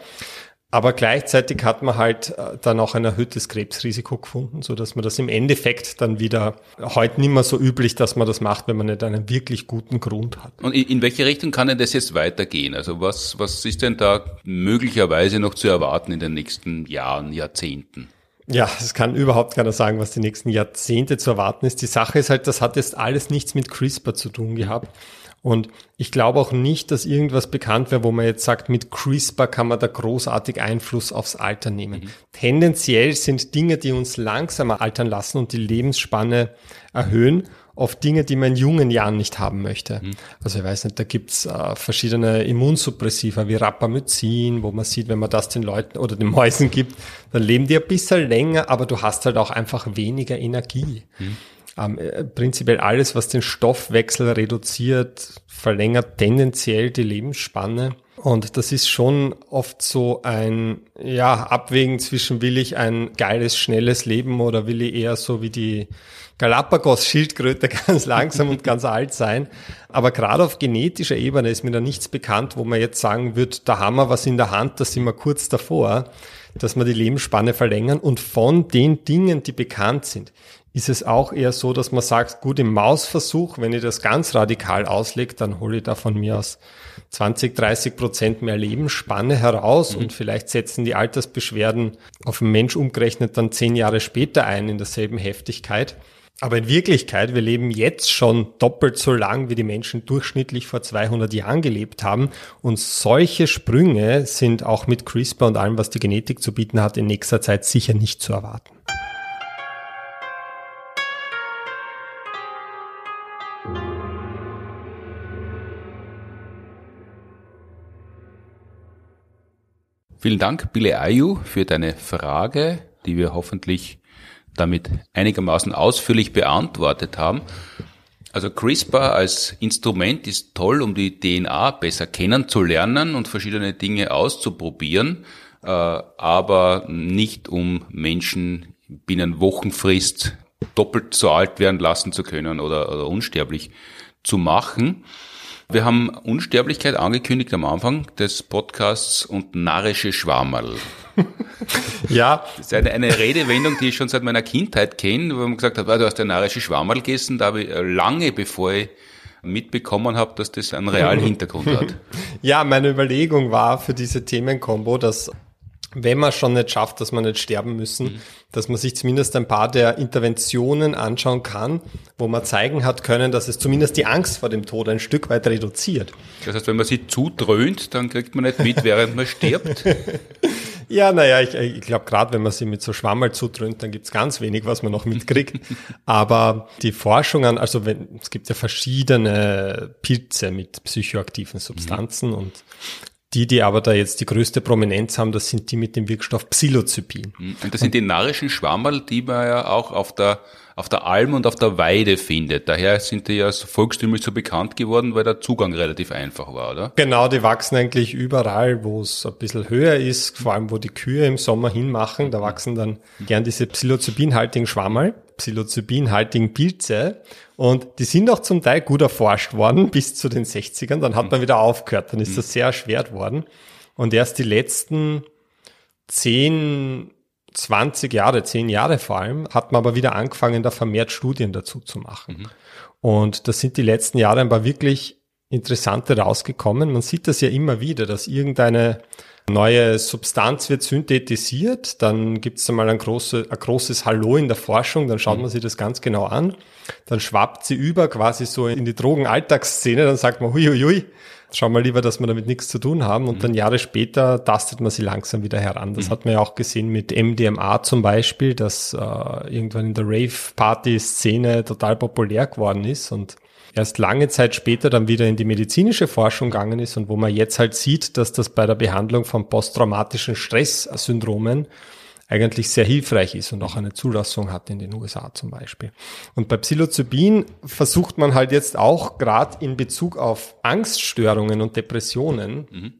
Aber gleichzeitig hat man halt äh, dann auch ein erhöhtes Krebsrisiko gefunden, so dass man das im Endeffekt dann wieder heute nicht mehr so üblich, dass man das macht, wenn man nicht einen wirklich guten Grund hat. Und in welche Richtung kann denn das jetzt weitergehen? Also was, was ist denn da möglicherweise noch zu erwarten in den nächsten Jahren, Jahrzehnten? Ja, es kann überhaupt keiner sagen, was die nächsten Jahrzehnte zu erwarten ist. Die Sache ist halt, das hat jetzt alles nichts mit CRISPR zu tun gehabt. Und ich glaube auch nicht, dass irgendwas bekannt wäre, wo man jetzt sagt, mit CRISPR kann man da großartig Einfluss aufs Alter nehmen. Mhm. Tendenziell sind Dinge, die uns langsamer altern lassen und die Lebensspanne erhöhen auf Dinge, die man in jungen Jahren nicht haben möchte. Mhm. Also ich weiß nicht, da gibt's äh, verschiedene Immunsuppressiva wie Rapamycin, wo man sieht, wenn man das den Leuten oder den Mäusen gibt, dann leben die ein bisschen länger, aber du hast halt auch einfach weniger Energie. Mhm. Ähm, äh, prinzipiell alles, was den Stoffwechsel reduziert, verlängert tendenziell die Lebensspanne. Und das ist schon oft so ein, ja, Abwägen zwischen will ich ein geiles, schnelles Leben oder will ich eher so wie die Galapagos-Schildkröte (laughs) ganz langsam und ganz alt sein. Aber gerade auf genetischer Ebene ist mir da nichts bekannt, wo man jetzt sagen wird, da haben wir was in der Hand, da sind wir kurz davor, dass wir die Lebensspanne verlängern. Und von den Dingen, die bekannt sind, ist es auch eher so, dass man sagt, gut, im Mausversuch, wenn ich das ganz radikal auslege, dann hole ich da von mir aus 20, 30 Prozent mehr Lebensspanne heraus mhm. und vielleicht setzen die Altersbeschwerden auf den Mensch umgerechnet dann zehn Jahre später ein in derselben Heftigkeit. Aber in Wirklichkeit, wir leben jetzt schon doppelt so lang, wie die Menschen durchschnittlich vor 200 Jahren gelebt haben. Und solche Sprünge sind auch mit CRISPR und allem, was die Genetik zu bieten hat, in nächster Zeit sicher nicht zu erwarten. Vielen Dank, Bille Ayu, für deine Frage, die wir hoffentlich damit einigermaßen ausführlich beantwortet haben. Also CRISPR als Instrument ist toll, um die DNA besser kennenzulernen und verschiedene Dinge auszuprobieren, äh, aber nicht um Menschen binnen Wochenfrist doppelt so alt werden lassen zu können oder, oder unsterblich zu machen. Wir haben Unsterblichkeit angekündigt am Anfang des Podcasts und narrische Schwammerl. (laughs) ja. Das ist eine, eine Redewendung, die ich schon seit meiner Kindheit kenne, wo man gesagt hat, ah, du hast ein narische Schwammerl gegessen, da habe ich äh, lange bevor ich mitbekommen habe, dass das einen realen (laughs) Hintergrund hat. Ja, meine Überlegung war für diese Themenkombo, dass wenn man schon nicht schafft, dass man nicht sterben müssen, mhm. dass man sich zumindest ein paar der Interventionen anschauen kann, wo man zeigen hat können, dass es zumindest die Angst vor dem Tod ein Stück weit reduziert. Das heißt, wenn man sie zudröhnt, dann kriegt man nicht mit, während man stirbt. (laughs) Ja, naja, ich, ich glaube, gerade wenn man sie mit so Schwammerl zudröhnt, dann gibt's ganz wenig, was man noch mitkriegt. (laughs) Aber die Forschungen, also wenn, es gibt ja verschiedene Pilze mit psychoaktiven Substanzen mhm. und die, die aber da jetzt die größte Prominenz haben, das sind die mit dem Wirkstoff Psilocybin. Mhm. Und das sind die narischen Schwammerl, die man ja auch auf der, auf der Alm und auf der Weide findet. Daher sind die ja so volkstümlich so bekannt geworden, weil der Zugang relativ einfach war, oder? Genau, die wachsen eigentlich überall, wo es ein bisschen höher ist, vor allem wo die Kühe im Sommer hinmachen. Da wachsen dann gern diese Psilocybinhaltigen Schwammerl, Psilocybinhaltigen Pilze. Und die sind auch zum Teil gut erforscht worden (laughs) bis zu den 60ern. Dann hat man wieder aufgehört. Dann ist mhm. das sehr erschwert worden. Und erst die letzten 10, 20 Jahre, 10 Jahre vor allem, hat man aber wieder angefangen, da vermehrt Studien dazu zu machen. Mhm. Und das sind die letzten Jahre ein paar wirklich interessante rausgekommen. Man sieht das ja immer wieder, dass irgendeine neue Substanz wird synthetisiert, dann gibt es einmal ein, große, ein großes Hallo in der Forschung, dann schaut mhm. man sich das ganz genau an, dann schwappt sie über quasi so in die Drogenalltagsszene, dann sagt man, huiuiui, schau mal lieber, dass wir damit nichts zu tun haben und mhm. dann Jahre später tastet man sie langsam wieder heran. Das mhm. hat man ja auch gesehen mit MDMA zum Beispiel, das äh, irgendwann in der Rave-Party-Szene total populär geworden ist und erst lange Zeit später dann wieder in die medizinische Forschung gegangen ist und wo man jetzt halt sieht, dass das bei der Behandlung von posttraumatischen Stresssyndromen eigentlich sehr hilfreich ist und auch eine Zulassung hat in den USA zum Beispiel. Und bei Psilocybin versucht man halt jetzt auch gerade in Bezug auf Angststörungen und Depressionen mhm.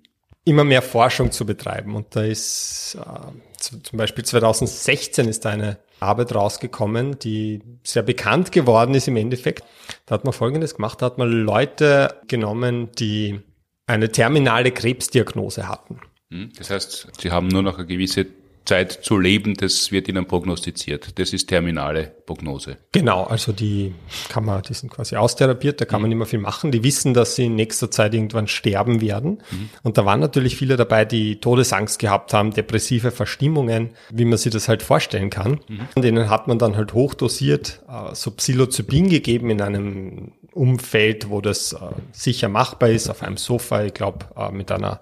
immer mehr Forschung zu betreiben. Und da ist äh, zum Beispiel 2016 ist da eine Arbeit rausgekommen, die sehr bekannt geworden ist im Endeffekt. Da hat man Folgendes gemacht, da hat man Leute genommen, die eine terminale Krebsdiagnose hatten. Hm, das heißt, sie haben nur noch eine gewisse Zeit zu leben, das wird ihnen prognostiziert. Das ist terminale Prognose. Genau, also die kann man, die sind quasi austherapiert, da kann mhm. man nicht mehr viel machen. Die wissen, dass sie in nächster Zeit irgendwann sterben werden. Mhm. Und da waren natürlich viele dabei, die Todesangst gehabt haben, depressive Verstimmungen, wie man sich das halt vorstellen kann. Mhm. Denen hat man dann halt hochdosiert äh, so Psilocybin gegeben in einem Umfeld, wo das äh, sicher machbar ist, auf einem Sofa, ich glaube, äh, mit einer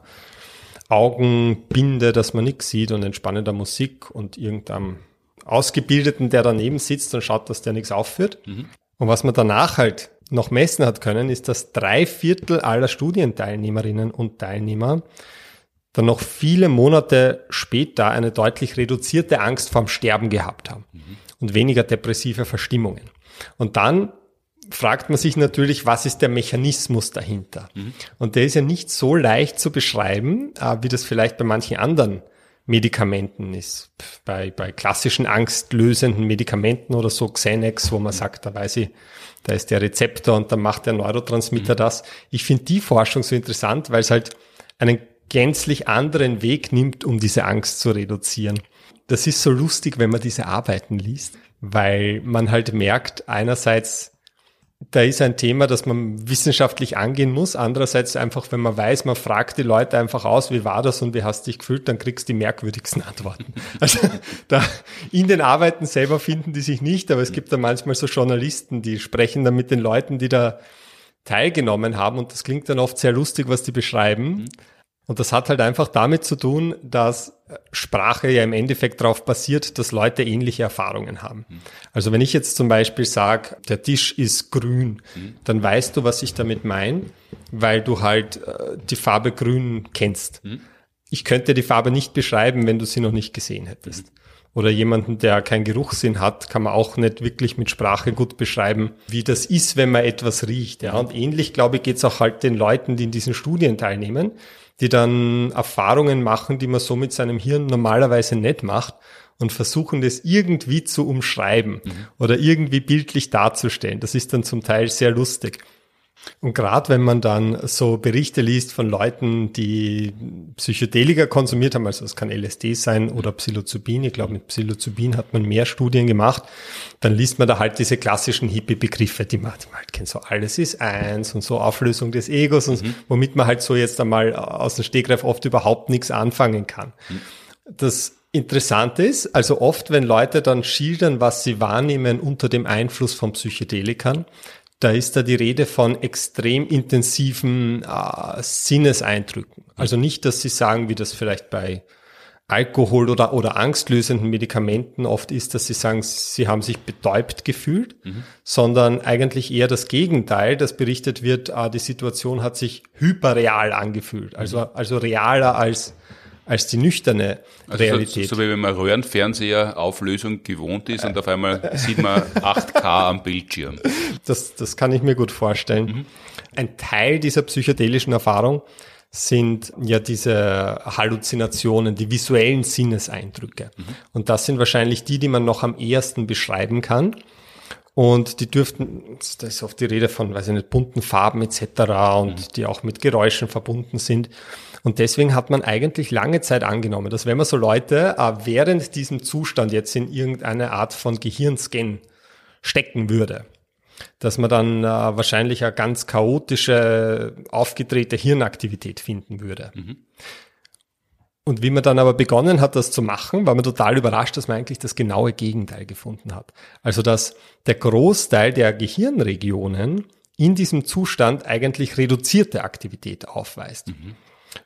Augenbinde, dass man nichts sieht und entspannender Musik und irgendeinem Ausgebildeten, der daneben sitzt und schaut, dass der nichts aufführt. Mhm. Und was man danach halt noch messen hat können, ist, dass drei Viertel aller Studienteilnehmerinnen und Teilnehmer dann noch viele Monate später eine deutlich reduzierte Angst vorm Sterben gehabt haben mhm. und weniger depressive Verstimmungen. Und dann fragt man sich natürlich, was ist der Mechanismus dahinter? Mhm. Und der ist ja nicht so leicht zu beschreiben, äh, wie das vielleicht bei manchen anderen Medikamenten ist. Bei, bei klassischen angstlösenden Medikamenten oder so, Xenex, wo man sagt, da weiß ich, da ist der Rezeptor und dann macht der Neurotransmitter mhm. das. Ich finde die Forschung so interessant, weil es halt einen gänzlich anderen Weg nimmt, um diese Angst zu reduzieren. Das ist so lustig, wenn man diese Arbeiten liest, weil man halt merkt, einerseits, da ist ein Thema, das man wissenschaftlich angehen muss. Andererseits einfach, wenn man weiß, man fragt die Leute einfach aus, wie war das und wie hast du dich gefühlt, dann kriegst du die merkwürdigsten (laughs) Antworten. Also da in den Arbeiten selber finden die sich nicht, aber es gibt da manchmal so Journalisten, die sprechen dann mit den Leuten, die da teilgenommen haben und das klingt dann oft sehr lustig, was die beschreiben. Mhm. Und das hat halt einfach damit zu tun, dass Sprache ja im Endeffekt darauf basiert, dass Leute ähnliche Erfahrungen haben. Mhm. Also wenn ich jetzt zum Beispiel sage, der Tisch ist grün, mhm. dann weißt du, was ich damit meine, weil du halt äh, die Farbe grün kennst. Mhm. ich könnte die Farbe nicht beschreiben, wenn du sie noch nicht gesehen hättest. Oder jemanden, der keinen Geruchssinn hat, kann man auch nicht wirklich mit Sprache gut beschreiben, wie das ist, wenn man etwas riecht. Ja. Und ähnlich, glaube ich, geht es auch halt den Leuten, die in diesen Studien teilnehmen, die dann Erfahrungen machen, die man so mit seinem Hirn normalerweise nicht macht und versuchen das irgendwie zu umschreiben mhm. oder irgendwie bildlich darzustellen. Das ist dann zum Teil sehr lustig. Und gerade wenn man dann so Berichte liest von Leuten, die Psychedelika konsumiert haben, also es kann LSD sein oder Psilocybin, ich glaube mit Psilocybin hat man mehr Studien gemacht, dann liest man da halt diese klassischen Hippie-Begriffe, die man, die man halt kennt, so alles ist eins und so Auflösung des Egos und mhm. womit man halt so jetzt einmal aus dem Stegreif oft überhaupt nichts anfangen kann. Mhm. Das Interessante ist, also oft, wenn Leute dann schildern, was sie wahrnehmen unter dem Einfluss von Psychedelikern, da ist da die Rede von extrem intensiven äh, Sinneseindrücken. Also nicht, dass Sie sagen, wie das vielleicht bei Alkohol oder, oder angstlösenden Medikamenten oft ist, dass sie sagen, sie haben sich betäubt gefühlt, mhm. sondern eigentlich eher das Gegenteil, dass berichtet wird, ah, die Situation hat sich hyperreal angefühlt, also, mhm. also realer als, als die nüchterne also Realität. So, so, wie wenn man Röhrenfernseher Auflösung gewohnt ist und auf einmal sieht man 8K am Bildschirm. Das, das kann ich mir gut vorstellen. Mhm. Ein Teil dieser psychedelischen Erfahrung sind ja diese Halluzinationen, die visuellen Sinneseindrücke. Mhm. Und das sind wahrscheinlich die, die man noch am ehesten beschreiben kann. Und die dürften, da ist oft die Rede von, weiß ich nicht, bunten Farben etc. und mhm. die auch mit Geräuschen verbunden sind. Und deswegen hat man eigentlich lange Zeit angenommen, dass wenn man so Leute äh, während diesem Zustand jetzt in irgendeine Art von Gehirnscan stecken würde, dass man dann äh, wahrscheinlich eine ganz chaotische, aufgedrehte Hirnaktivität finden würde. Mhm. Und wie man dann aber begonnen hat, das zu machen, war man total überrascht, dass man eigentlich das genaue Gegenteil gefunden hat. Also dass der Großteil der Gehirnregionen in diesem Zustand eigentlich reduzierte Aktivität aufweist. Mhm.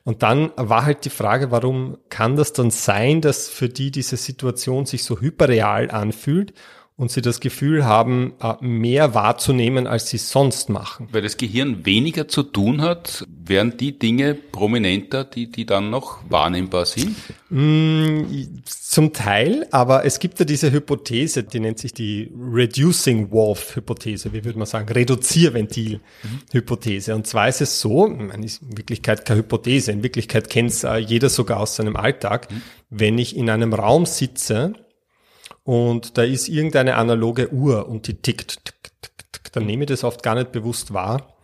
Und dann war halt die Frage, warum kann das dann sein, dass für die diese Situation sich so hyperreal anfühlt und sie das Gefühl haben, äh, mehr wahrzunehmen, als sie sonst machen. Weil das Gehirn weniger zu tun hat, wären die Dinge prominenter, die, die dann noch wahrnehmbar sind? Mm, zum Teil, aber es gibt ja diese Hypothese, die nennt sich die Reducing Wolf Hypothese, wie würde man sagen, Reduzierventil Hypothese. Und zwar ist es so, man ist in Wirklichkeit keine Hypothese, in Wirklichkeit kennt es äh, jeder sogar aus seinem Alltag, mhm. wenn ich in einem Raum sitze, und da ist irgendeine analoge Uhr und die tickt, tick, tick, tick, dann nehme ich das oft gar nicht bewusst wahr.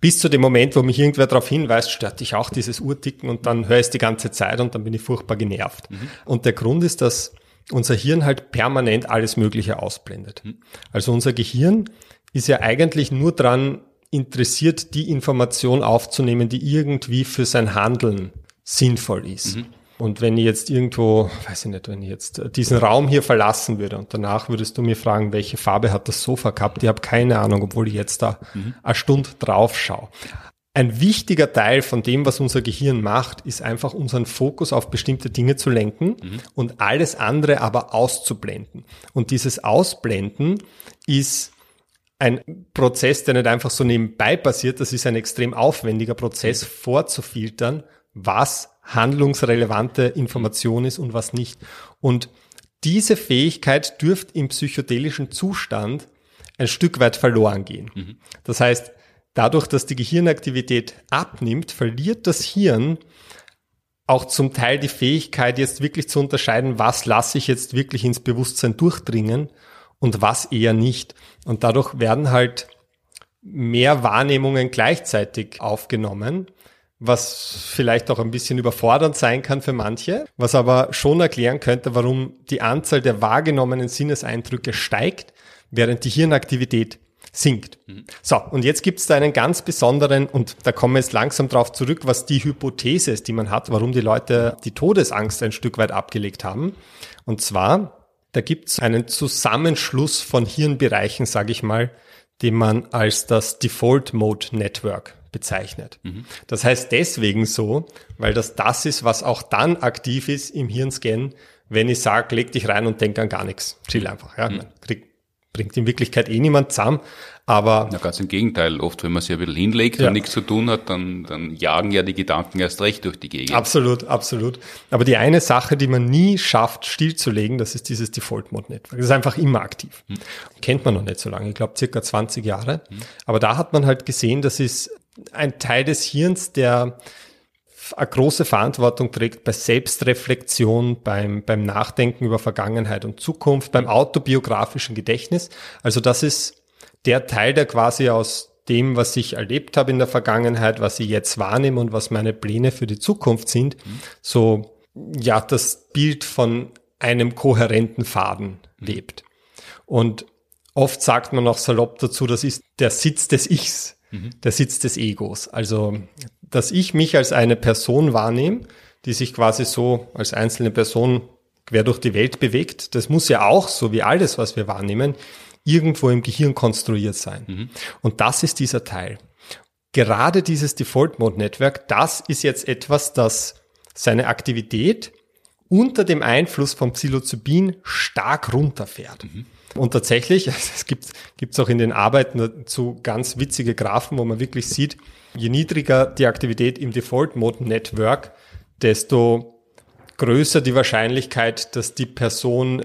Bis zu dem Moment, wo mich irgendwer darauf hinweist, stört dich auch dieses Uhrticken und dann höre ich es die ganze Zeit und dann bin ich furchtbar genervt. Mhm. Und der Grund ist, dass unser Hirn halt permanent alles Mögliche ausblendet. Mhm. Also unser Gehirn ist ja eigentlich nur dran interessiert, die Information aufzunehmen, die irgendwie für sein Handeln sinnvoll ist. Mhm. Und wenn ich jetzt irgendwo, weiß ich nicht, wenn ich jetzt diesen Raum hier verlassen würde und danach würdest du mir fragen, welche Farbe hat das Sofa gehabt? Ich habe keine Ahnung, obwohl ich jetzt da mhm. eine Stunde drauf schaue. Ein wichtiger Teil von dem, was unser Gehirn macht, ist einfach unseren Fokus auf bestimmte Dinge zu lenken mhm. und alles andere aber auszublenden. Und dieses Ausblenden ist ein Prozess, der nicht einfach so nebenbei passiert. Das ist ein extrem aufwendiger Prozess, mhm. vorzufiltern, was handlungsrelevante Information ist und was nicht. Und diese Fähigkeit dürfte im psychedelischen Zustand ein Stück weit verloren gehen. Mhm. Das heißt, dadurch, dass die Gehirnaktivität abnimmt, verliert das Hirn auch zum Teil die Fähigkeit, jetzt wirklich zu unterscheiden, was lasse ich jetzt wirklich ins Bewusstsein durchdringen und was eher nicht. Und dadurch werden halt mehr Wahrnehmungen gleichzeitig aufgenommen was vielleicht auch ein bisschen überfordernd sein kann für manche, was aber schon erklären könnte, warum die Anzahl der wahrgenommenen Sinneseindrücke steigt, während die Hirnaktivität sinkt. Mhm. So, und jetzt gibt es da einen ganz besonderen, und da kommen wir jetzt langsam drauf zurück, was die Hypothese ist, die man hat, warum die Leute die Todesangst ein Stück weit abgelegt haben. Und zwar, da gibt es einen Zusammenschluss von Hirnbereichen, sage ich mal, den man als das Default Mode Network bezeichnet. Mhm. Das heißt deswegen so, weil das das ist, was auch dann aktiv ist im Hirnscan, wenn ich sage, leg dich rein und denk an gar nichts. Chill einfach. Ja? Mhm. Man kriegt bringt in Wirklichkeit eh niemand zusammen. Aber ja, ganz im Gegenteil. Oft, wenn man sich ein bisschen hinlegt ja. und nichts zu tun hat, dann, dann jagen ja die Gedanken erst recht durch die Gegend. Absolut, absolut. Aber die eine Sache, die man nie schafft, stillzulegen, das ist dieses Default Mode Network. Das ist einfach immer aktiv. Hm. Kennt man noch nicht so lange. Ich glaube, circa 20 Jahre. Hm. Aber da hat man halt gesehen, das ist ein Teil des Hirns, der eine große Verantwortung trägt bei Selbstreflexion, beim, beim Nachdenken über Vergangenheit und Zukunft, beim autobiografischen Gedächtnis. Also das ist der Teil, der quasi aus dem, was ich erlebt habe in der Vergangenheit, was ich jetzt wahrnehme und was meine Pläne für die Zukunft sind, mhm. so ja das Bild von einem kohärenten Faden mhm. lebt. Und oft sagt man auch salopp dazu, das ist der Sitz des Ichs, mhm. der Sitz des Egos. Also, dass ich mich als eine Person wahrnehme, die sich quasi so als einzelne Person quer durch die Welt bewegt. Das muss ja auch, so wie alles, was wir wahrnehmen, irgendwo im Gehirn konstruiert sein. Mhm. Und das ist dieser Teil. Gerade dieses Default Mode Network, das ist jetzt etwas, das seine Aktivität unter dem Einfluss von Psilocybin stark runterfährt. Mhm. Und tatsächlich, (laughs) es gibt es auch in den Arbeiten dazu ganz witzige Graphen, wo man wirklich sieht, je niedriger die Aktivität im Default Mode Network, desto größer die Wahrscheinlichkeit, dass die Person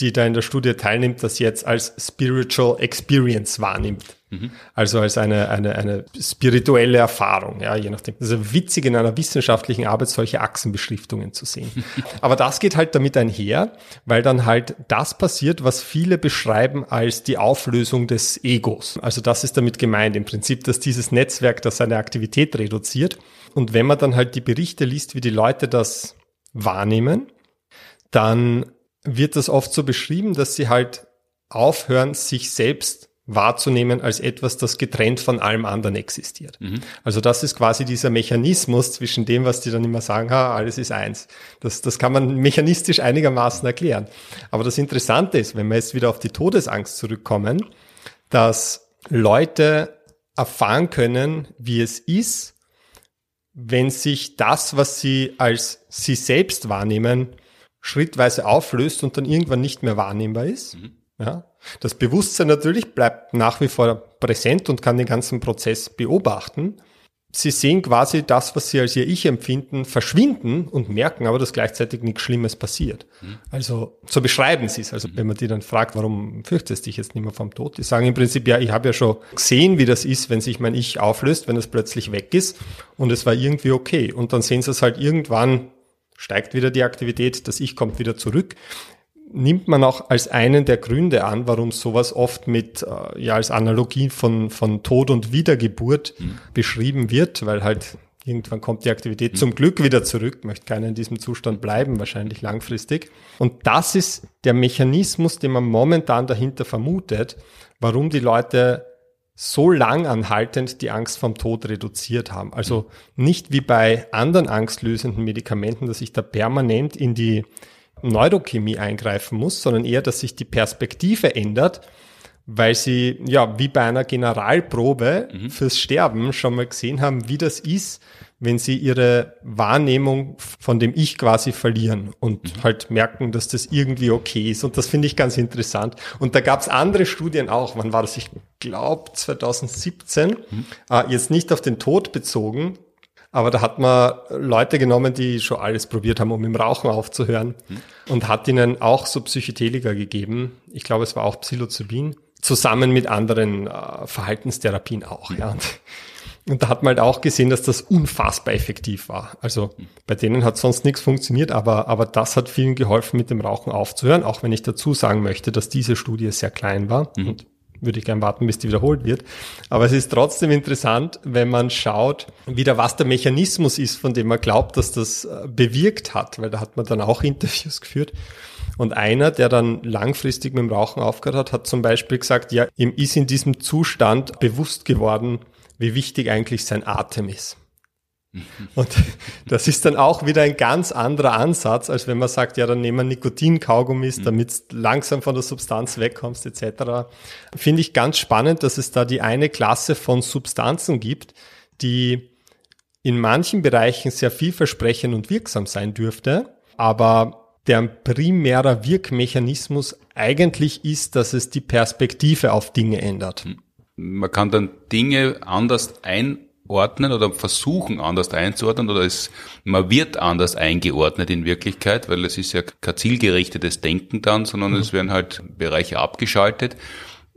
die da in der Studie teilnimmt, das jetzt als Spiritual Experience wahrnimmt. Mhm. Also als eine, eine, eine spirituelle Erfahrung, ja, je nachdem. Das ist witzig, in einer wissenschaftlichen Arbeit solche Achsenbeschriftungen zu sehen. (laughs) Aber das geht halt damit einher, weil dann halt das passiert, was viele beschreiben als die Auflösung des Egos. Also das ist damit gemeint, im Prinzip, dass dieses Netzwerk das seine Aktivität reduziert. Und wenn man dann halt die Berichte liest, wie die Leute das wahrnehmen, dann wird das oft so beschrieben, dass sie halt aufhören, sich selbst wahrzunehmen als etwas, das getrennt von allem anderen existiert. Mhm. Also das ist quasi dieser Mechanismus zwischen dem, was die dann immer sagen, ha, alles ist eins. Das, das kann man mechanistisch einigermaßen erklären. Aber das Interessante ist, wenn wir jetzt wieder auf die Todesangst zurückkommen, dass Leute erfahren können, wie es ist, wenn sich das, was sie als sie selbst wahrnehmen, schrittweise auflöst und dann irgendwann nicht mehr wahrnehmbar ist. Mhm. Ja. Das Bewusstsein natürlich bleibt nach wie vor präsent und kann den ganzen Prozess beobachten. Sie sehen quasi das, was sie als ihr Ich empfinden, verschwinden und merken aber, dass gleichzeitig nichts Schlimmes passiert. Mhm. Also so beschreiben sie es. Also mhm. wenn man die dann fragt, warum fürchtest du dich jetzt nicht mehr vom Tod? Die sagen im Prinzip, ja, ich habe ja schon gesehen, wie das ist, wenn sich mein Ich auflöst, wenn es plötzlich weg ist und es war irgendwie okay. Und dann sehen sie es halt irgendwann steigt wieder die Aktivität, das Ich kommt wieder zurück. Nimmt man auch als einen der Gründe an, warum sowas oft mit, äh, ja, als Analogie von, von Tod und Wiedergeburt mhm. beschrieben wird, weil halt irgendwann kommt die Aktivität mhm. zum Glück wieder zurück, möchte keiner in diesem Zustand bleiben, wahrscheinlich langfristig. Und das ist der Mechanismus, den man momentan dahinter vermutet, warum die Leute so lang anhaltend die Angst vom Tod reduziert haben. Also nicht wie bei anderen angstlösenden Medikamenten, dass ich da permanent in die Neurochemie eingreifen muss, sondern eher, dass sich die Perspektive ändert, weil sie ja wie bei einer Generalprobe mhm. fürs Sterben schon mal gesehen haben, wie das ist, wenn sie ihre Wahrnehmung von dem Ich quasi verlieren und mhm. halt merken, dass das irgendwie okay ist. Und das finde ich ganz interessant. Und da gab es andere Studien auch. Wann war das? Ich glaube 2017. Mhm. Äh, jetzt nicht auf den Tod bezogen, aber da hat man Leute genommen, die schon alles probiert haben, um im Rauchen aufzuhören mhm. und hat ihnen auch so Psychedelika gegeben. Ich glaube, es war auch Psilocybin, zusammen mit anderen äh, Verhaltenstherapien auch. Ja. Und und da hat man halt auch gesehen, dass das unfassbar effektiv war. Also bei denen hat sonst nichts funktioniert, aber, aber das hat vielen geholfen, mit dem Rauchen aufzuhören, auch wenn ich dazu sagen möchte, dass diese Studie sehr klein war. Mhm. Und würde ich gern warten, bis die wiederholt wird. Aber es ist trotzdem interessant, wenn man schaut, wieder was der Mechanismus ist, von dem man glaubt, dass das äh, bewirkt hat, weil da hat man dann auch (laughs) Interviews geführt. Und einer, der dann langfristig mit dem Rauchen aufgehört hat, hat zum Beispiel gesagt, ja, ihm ist in diesem Zustand bewusst geworden, wie wichtig eigentlich sein Atem ist. (laughs) Und das ist dann auch wieder ein ganz anderer Ansatz, als wenn man sagt, ja, dann nehmen wir Nikotin-Kaugummis, mhm. damit langsam von der Substanz wegkommst, etc. Finde ich ganz spannend, dass es da die eine Klasse von Substanzen gibt, die in manchen Bereichen sehr vielversprechend und wirksam sein dürfte, aber deren primärer Wirkmechanismus eigentlich ist, dass es die Perspektive auf Dinge ändert. Man kann dann Dinge anders einordnen oder versuchen anders einzuordnen oder es, man wird anders eingeordnet in Wirklichkeit, weil es ist ja kein zielgerichtetes Denken dann, sondern mhm. es werden halt Bereiche abgeschaltet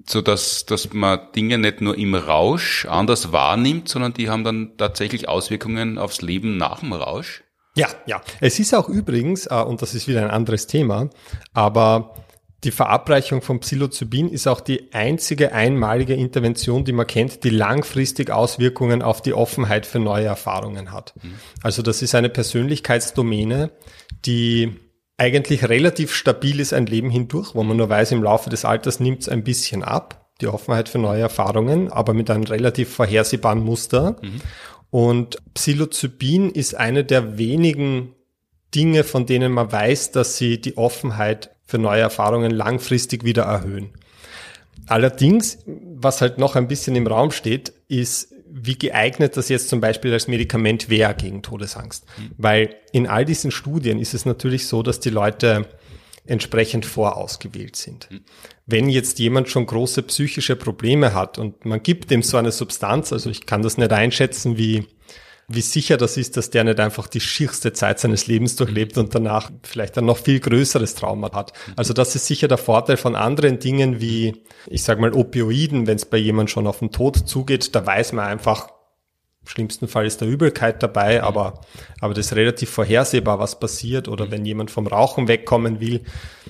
so dass, dass man Dinge nicht nur im Rausch anders wahrnimmt, sondern die haben dann tatsächlich Auswirkungen aufs Leben nach dem Rausch? Ja, ja. Es ist auch übrigens, äh, und das ist wieder ein anderes Thema, aber die Verabreichung von Psilocybin ist auch die einzige einmalige Intervention, die man kennt, die langfristig Auswirkungen auf die Offenheit für neue Erfahrungen hat. Mhm. Also das ist eine Persönlichkeitsdomäne, die eigentlich relativ stabil ist ein Leben hindurch, wo man nur weiß, im Laufe des Alters nimmt es ein bisschen ab, die Offenheit für neue Erfahrungen, aber mit einem relativ vorhersehbaren Muster. Mhm. Und Psilocybin ist eine der wenigen Dinge, von denen man weiß, dass sie die Offenheit für neue Erfahrungen langfristig wieder erhöhen. Allerdings, was halt noch ein bisschen im Raum steht, ist, wie geeignet das jetzt zum Beispiel als Medikament wäre gegen Todesangst. Mhm. Weil in all diesen Studien ist es natürlich so, dass die Leute entsprechend vorausgewählt sind. Mhm. Wenn jetzt jemand schon große psychische Probleme hat und man gibt ihm so eine Substanz, also ich kann das nicht einschätzen, wie wie sicher das ist, dass der nicht einfach die schierste Zeit seines Lebens durchlebt und danach vielleicht ein noch viel größeres Trauma hat. Also das ist sicher der Vorteil von anderen Dingen wie, ich sag mal, Opioiden, wenn es bei jemand schon auf den Tod zugeht, da weiß man einfach, im schlimmsten Fall ist da Übelkeit dabei, aber, aber das ist relativ vorhersehbar, was passiert. Oder wenn jemand vom Rauchen wegkommen will,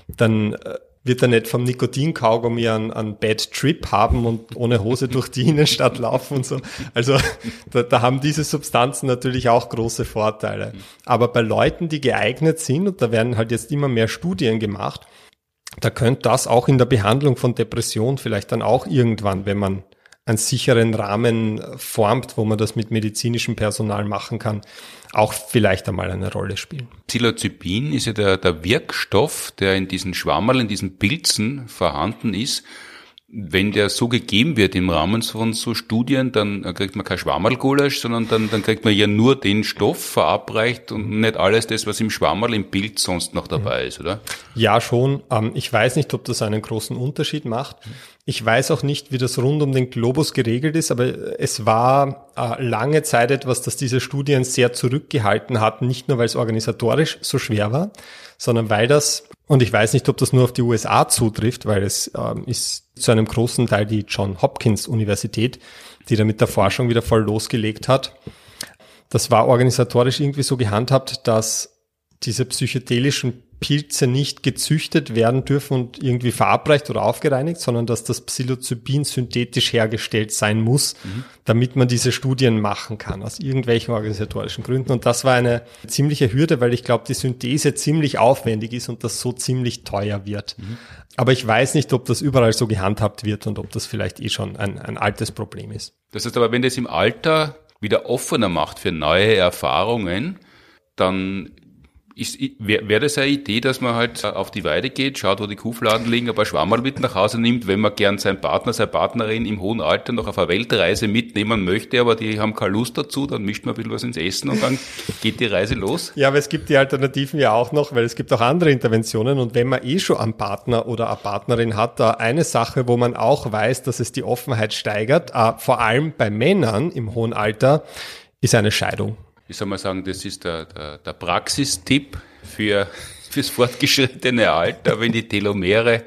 dann äh, wird er nicht vom Nikotinkaugummi einen, einen Bad Trip haben und ohne Hose durch die (laughs) Innenstadt laufen und so. Also da, da haben diese Substanzen natürlich auch große Vorteile. Aber bei Leuten, die geeignet sind, und da werden halt jetzt immer mehr Studien gemacht, da könnte das auch in der Behandlung von Depression vielleicht dann auch irgendwann, wenn man einen sicheren Rahmen formt, wo man das mit medizinischem Personal machen kann, auch vielleicht einmal eine Rolle spielen. Psilocybin ist ja der, der Wirkstoff, der in diesen Schwammerl, in diesen Pilzen vorhanden ist wenn der so gegeben wird im Rahmen von so Studien, dann kriegt man kein Schwammerlgulasch, sondern dann, dann kriegt man ja nur den Stoff verabreicht und nicht alles das, was im Schwammerl im Bild sonst noch dabei ist, oder? Ja, schon. Ähm, ich weiß nicht, ob das einen großen Unterschied macht. Ich weiß auch nicht, wie das rund um den Globus geregelt ist, aber es war äh, lange Zeit etwas, das diese Studien sehr zurückgehalten hatten, nicht nur weil es organisatorisch so schwer war, sondern weil das, und ich weiß nicht, ob das nur auf die USA zutrifft, weil es ähm, ist zu einem großen Teil die John Hopkins Universität, die da mit der Forschung wieder voll losgelegt hat. Das war organisatorisch irgendwie so gehandhabt, dass diese psychedelischen Pilze nicht gezüchtet werden dürfen und irgendwie verabreicht oder aufgereinigt, sondern dass das Psilocybin synthetisch hergestellt sein muss, mhm. damit man diese Studien machen kann, aus irgendwelchen organisatorischen Gründen. Und das war eine ziemliche Hürde, weil ich glaube, die Synthese ziemlich aufwendig ist und das so ziemlich teuer wird. Mhm. Aber ich weiß nicht, ob das überall so gehandhabt wird und ob das vielleicht eh schon ein, ein altes Problem ist. Das heißt aber, wenn das im Alter wieder offener macht für neue Erfahrungen, dann Wäre wär das eine Idee, dass man halt auf die Weide geht, schaut, wo die Kuhfladen liegen, paar Schwammerl mit nach Hause nimmt, wenn man gern seinen Partner, seine Partnerin im hohen Alter noch auf eine Weltreise mitnehmen möchte, aber die haben keine Lust dazu, dann mischt man ein bisschen was ins Essen und dann geht die Reise los? Ja, aber es gibt die Alternativen ja auch noch, weil es gibt auch andere Interventionen und wenn man eh schon einen Partner oder eine Partnerin hat, da eine Sache, wo man auch weiß, dass es die Offenheit steigert, äh, vor allem bei Männern im hohen Alter, ist eine Scheidung wie soll man sagen, das ist der, der, der Praxistipp für, (laughs) fürs fortgeschrittene Alter, wenn die Telomere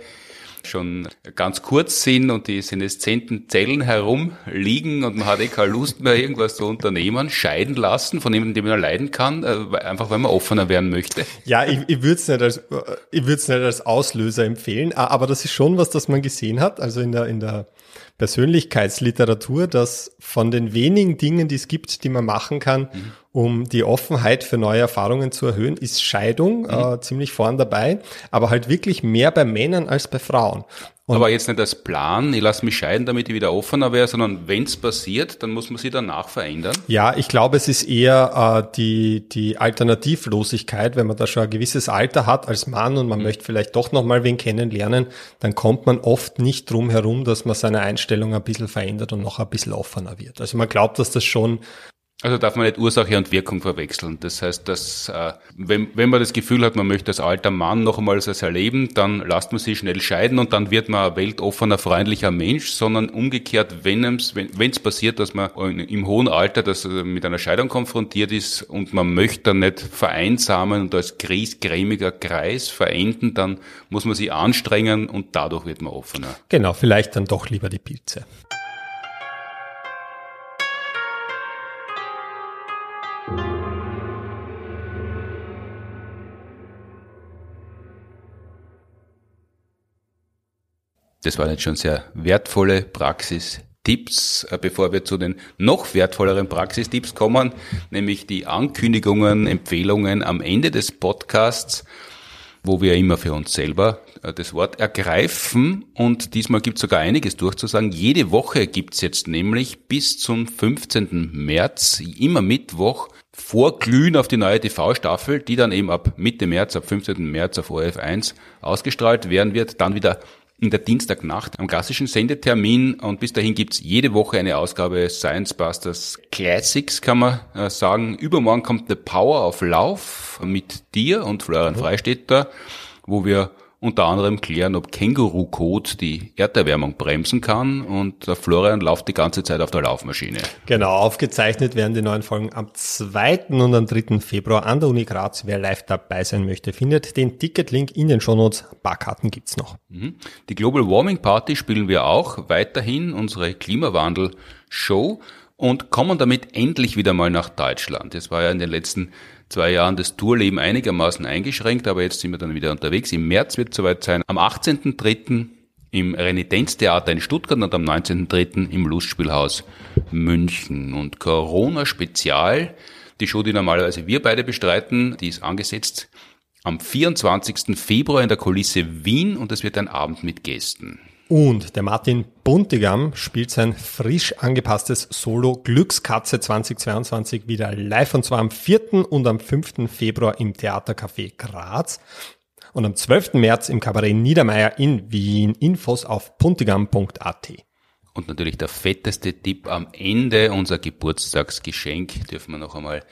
schon ganz kurz sind und die seneszenten Zellen herumliegen und man hat eh keine Lust mehr, irgendwas zu unternehmen, scheiden lassen von jemandem, den man leiden kann, äh, einfach weil man offener werden möchte. Ja, ich, ich würde es nicht als ich würde es nicht als Auslöser empfehlen, aber das ist schon was, das man gesehen hat, also in der in der Persönlichkeitsliteratur, dass von den wenigen Dingen, die es gibt, die man machen kann, mhm. um die Offenheit für neue Erfahrungen zu erhöhen, ist Scheidung mhm. äh, ziemlich vorn dabei, aber halt wirklich mehr bei Männern als bei Frauen. Und aber jetzt nicht als Plan, ich lasse mich scheiden, damit ich wieder offener wäre, sondern wenn es passiert, dann muss man sie danach verändern. Ja, ich glaube, es ist eher äh, die, die Alternativlosigkeit, wenn man da schon ein gewisses Alter hat als Mann und man mhm. möchte vielleicht doch nochmal wen kennenlernen, dann kommt man oft nicht drum herum, dass man seine Einstellung ein bisschen verändert und noch ein bisschen offener wird. Also man glaubt, dass das schon Also darf man nicht Ursache und Wirkung verwechseln. Das heißt, dass äh, wenn, wenn man das Gefühl hat, man möchte als alter Mann noch einmal das erleben, dann lasst man sich schnell scheiden und dann wird man ein weltoffener, freundlicher Mensch, sondern umgekehrt, wenn es es passiert, dass man im hohen Alter das mit einer Scheidung konfrontiert ist und man möchte dann nicht vereinsamen und als griesgrämiger Kreis verenden, dann muss man sich anstrengen und dadurch wird man offener. Genau, vielleicht dann doch lieber die Pilze. Das waren jetzt schon sehr wertvolle Praxistipps, äh, bevor wir zu den noch wertvolleren Praxistipps kommen, nämlich die Ankündigungen, Empfehlungen am Ende des Podcasts, wo wir immer für uns selber äh, das Wort ergreifen. Und diesmal gibt es sogar einiges durchzusagen. Jede Woche gibt es jetzt nämlich bis zum 15. März, immer Mittwoch, vorglühen auf die neue TV-Staffel, die dann eben ab Mitte März, ab 15. März auf ORF1 ausgestrahlt werden wird, dann wieder in der Dienstagnacht am klassischen Sendetermin und bis dahin gibt's jede Woche eine Ausgabe Science Busters Classics, kann man äh, sagen. Übermorgen kommt The Power of Lauf mit dir und Florian. Freistetter, wo wir unter anderem klären, ob Känguru-Code die Erderwärmung bremsen kann und der Florian läuft die ganze Zeit auf der Laufmaschine. Genau, aufgezeichnet werden die neuen Folgen am 2. und am 3. Februar an der Uni Graz. Wer live dabei sein möchte, findet den Ticketlink in den Shownotes. Barkarten gibt's noch. Mhm. Die Global Warming Party spielen wir auch weiterhin, unsere Klimawandel-Show und kommen damit endlich wieder mal nach Deutschland. Es war ja in den letzten zwei Jahren das Tourleben einigermaßen eingeschränkt, aber jetzt sind wir dann wieder unterwegs. Im März wird es soweit sein. Am 18.03. im Renitenztheater in Stuttgart und am 19.03. im Lustspielhaus München. Und Corona Spezial, die Show, die normalerweise wir beide bestreiten, die ist angesetzt am 24. Februar in der Kulisse Wien und es wird ein Abend mit Gästen. Und der Martin Buntigam spielt sein frisch angepasstes Solo Glückskatze 2022 wieder live und zwar am 4. und am 5. Februar im Theatercafé Graz und am 12. März im Kabarett Niedermeyer in Wien. Infos auf puntigam.at. Und natürlich der fetteste Tipp am Ende, unser Geburtstagsgeschenk, dürfen wir noch einmal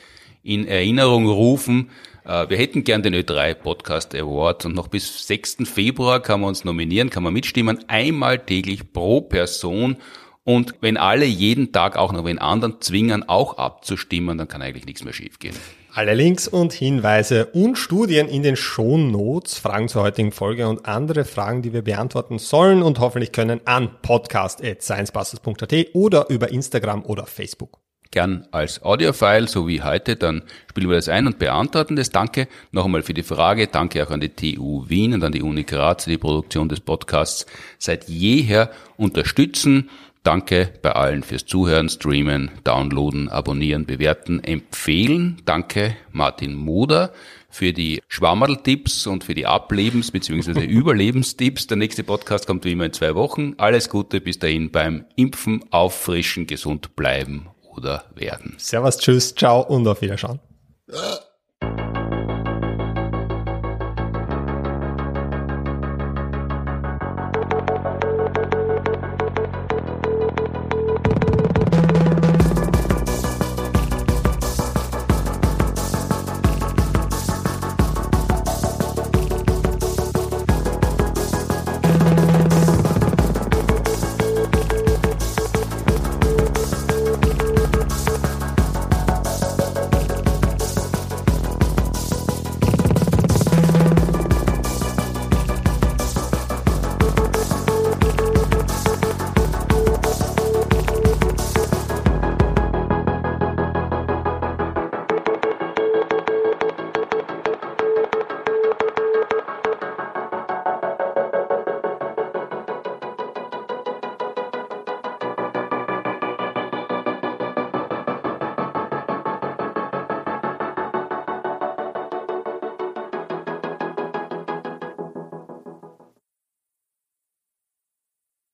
in Erinnerung rufen. Äh, wir hätten gern den Ö3 Podcast Award und noch bis 6. Februar kann man uns nominieren, kann man mitstimmen, einmal täglich pro Person. Und wenn alle jeden Tag auch noch einen anderen zwingen, auch abzustimmen, dann kann eigentlich nichts mehr schiefgehen. Alle Links und Hinweise und Studien in den Shownotes, Fragen zur heutigen Folge und andere Fragen, die wir beantworten sollen und hoffentlich können an podcast.sciencebusters.at oder über Instagram oder Facebook gern als Audiofile, so wie heute, dann spielen wir das ein und beantworten das. Danke noch einmal für die Frage. Danke auch an die TU Wien und an die Uni Graz, die die Produktion des Podcasts seit jeher unterstützen. Danke bei allen fürs Zuhören, Streamen, Downloaden, Abonnieren, Bewerten, Empfehlen. Danke Martin Moder für die Schwammerl-Tipps und für die Ablebens- bzw. (laughs) Überlebenstipps. Der nächste Podcast kommt wie immer in zwei Wochen. Alles Gute bis dahin beim Impfen, Auffrischen, gesund bleiben oder werden. Servus, tschüss, ciao und auf Wiederschauen. Äh.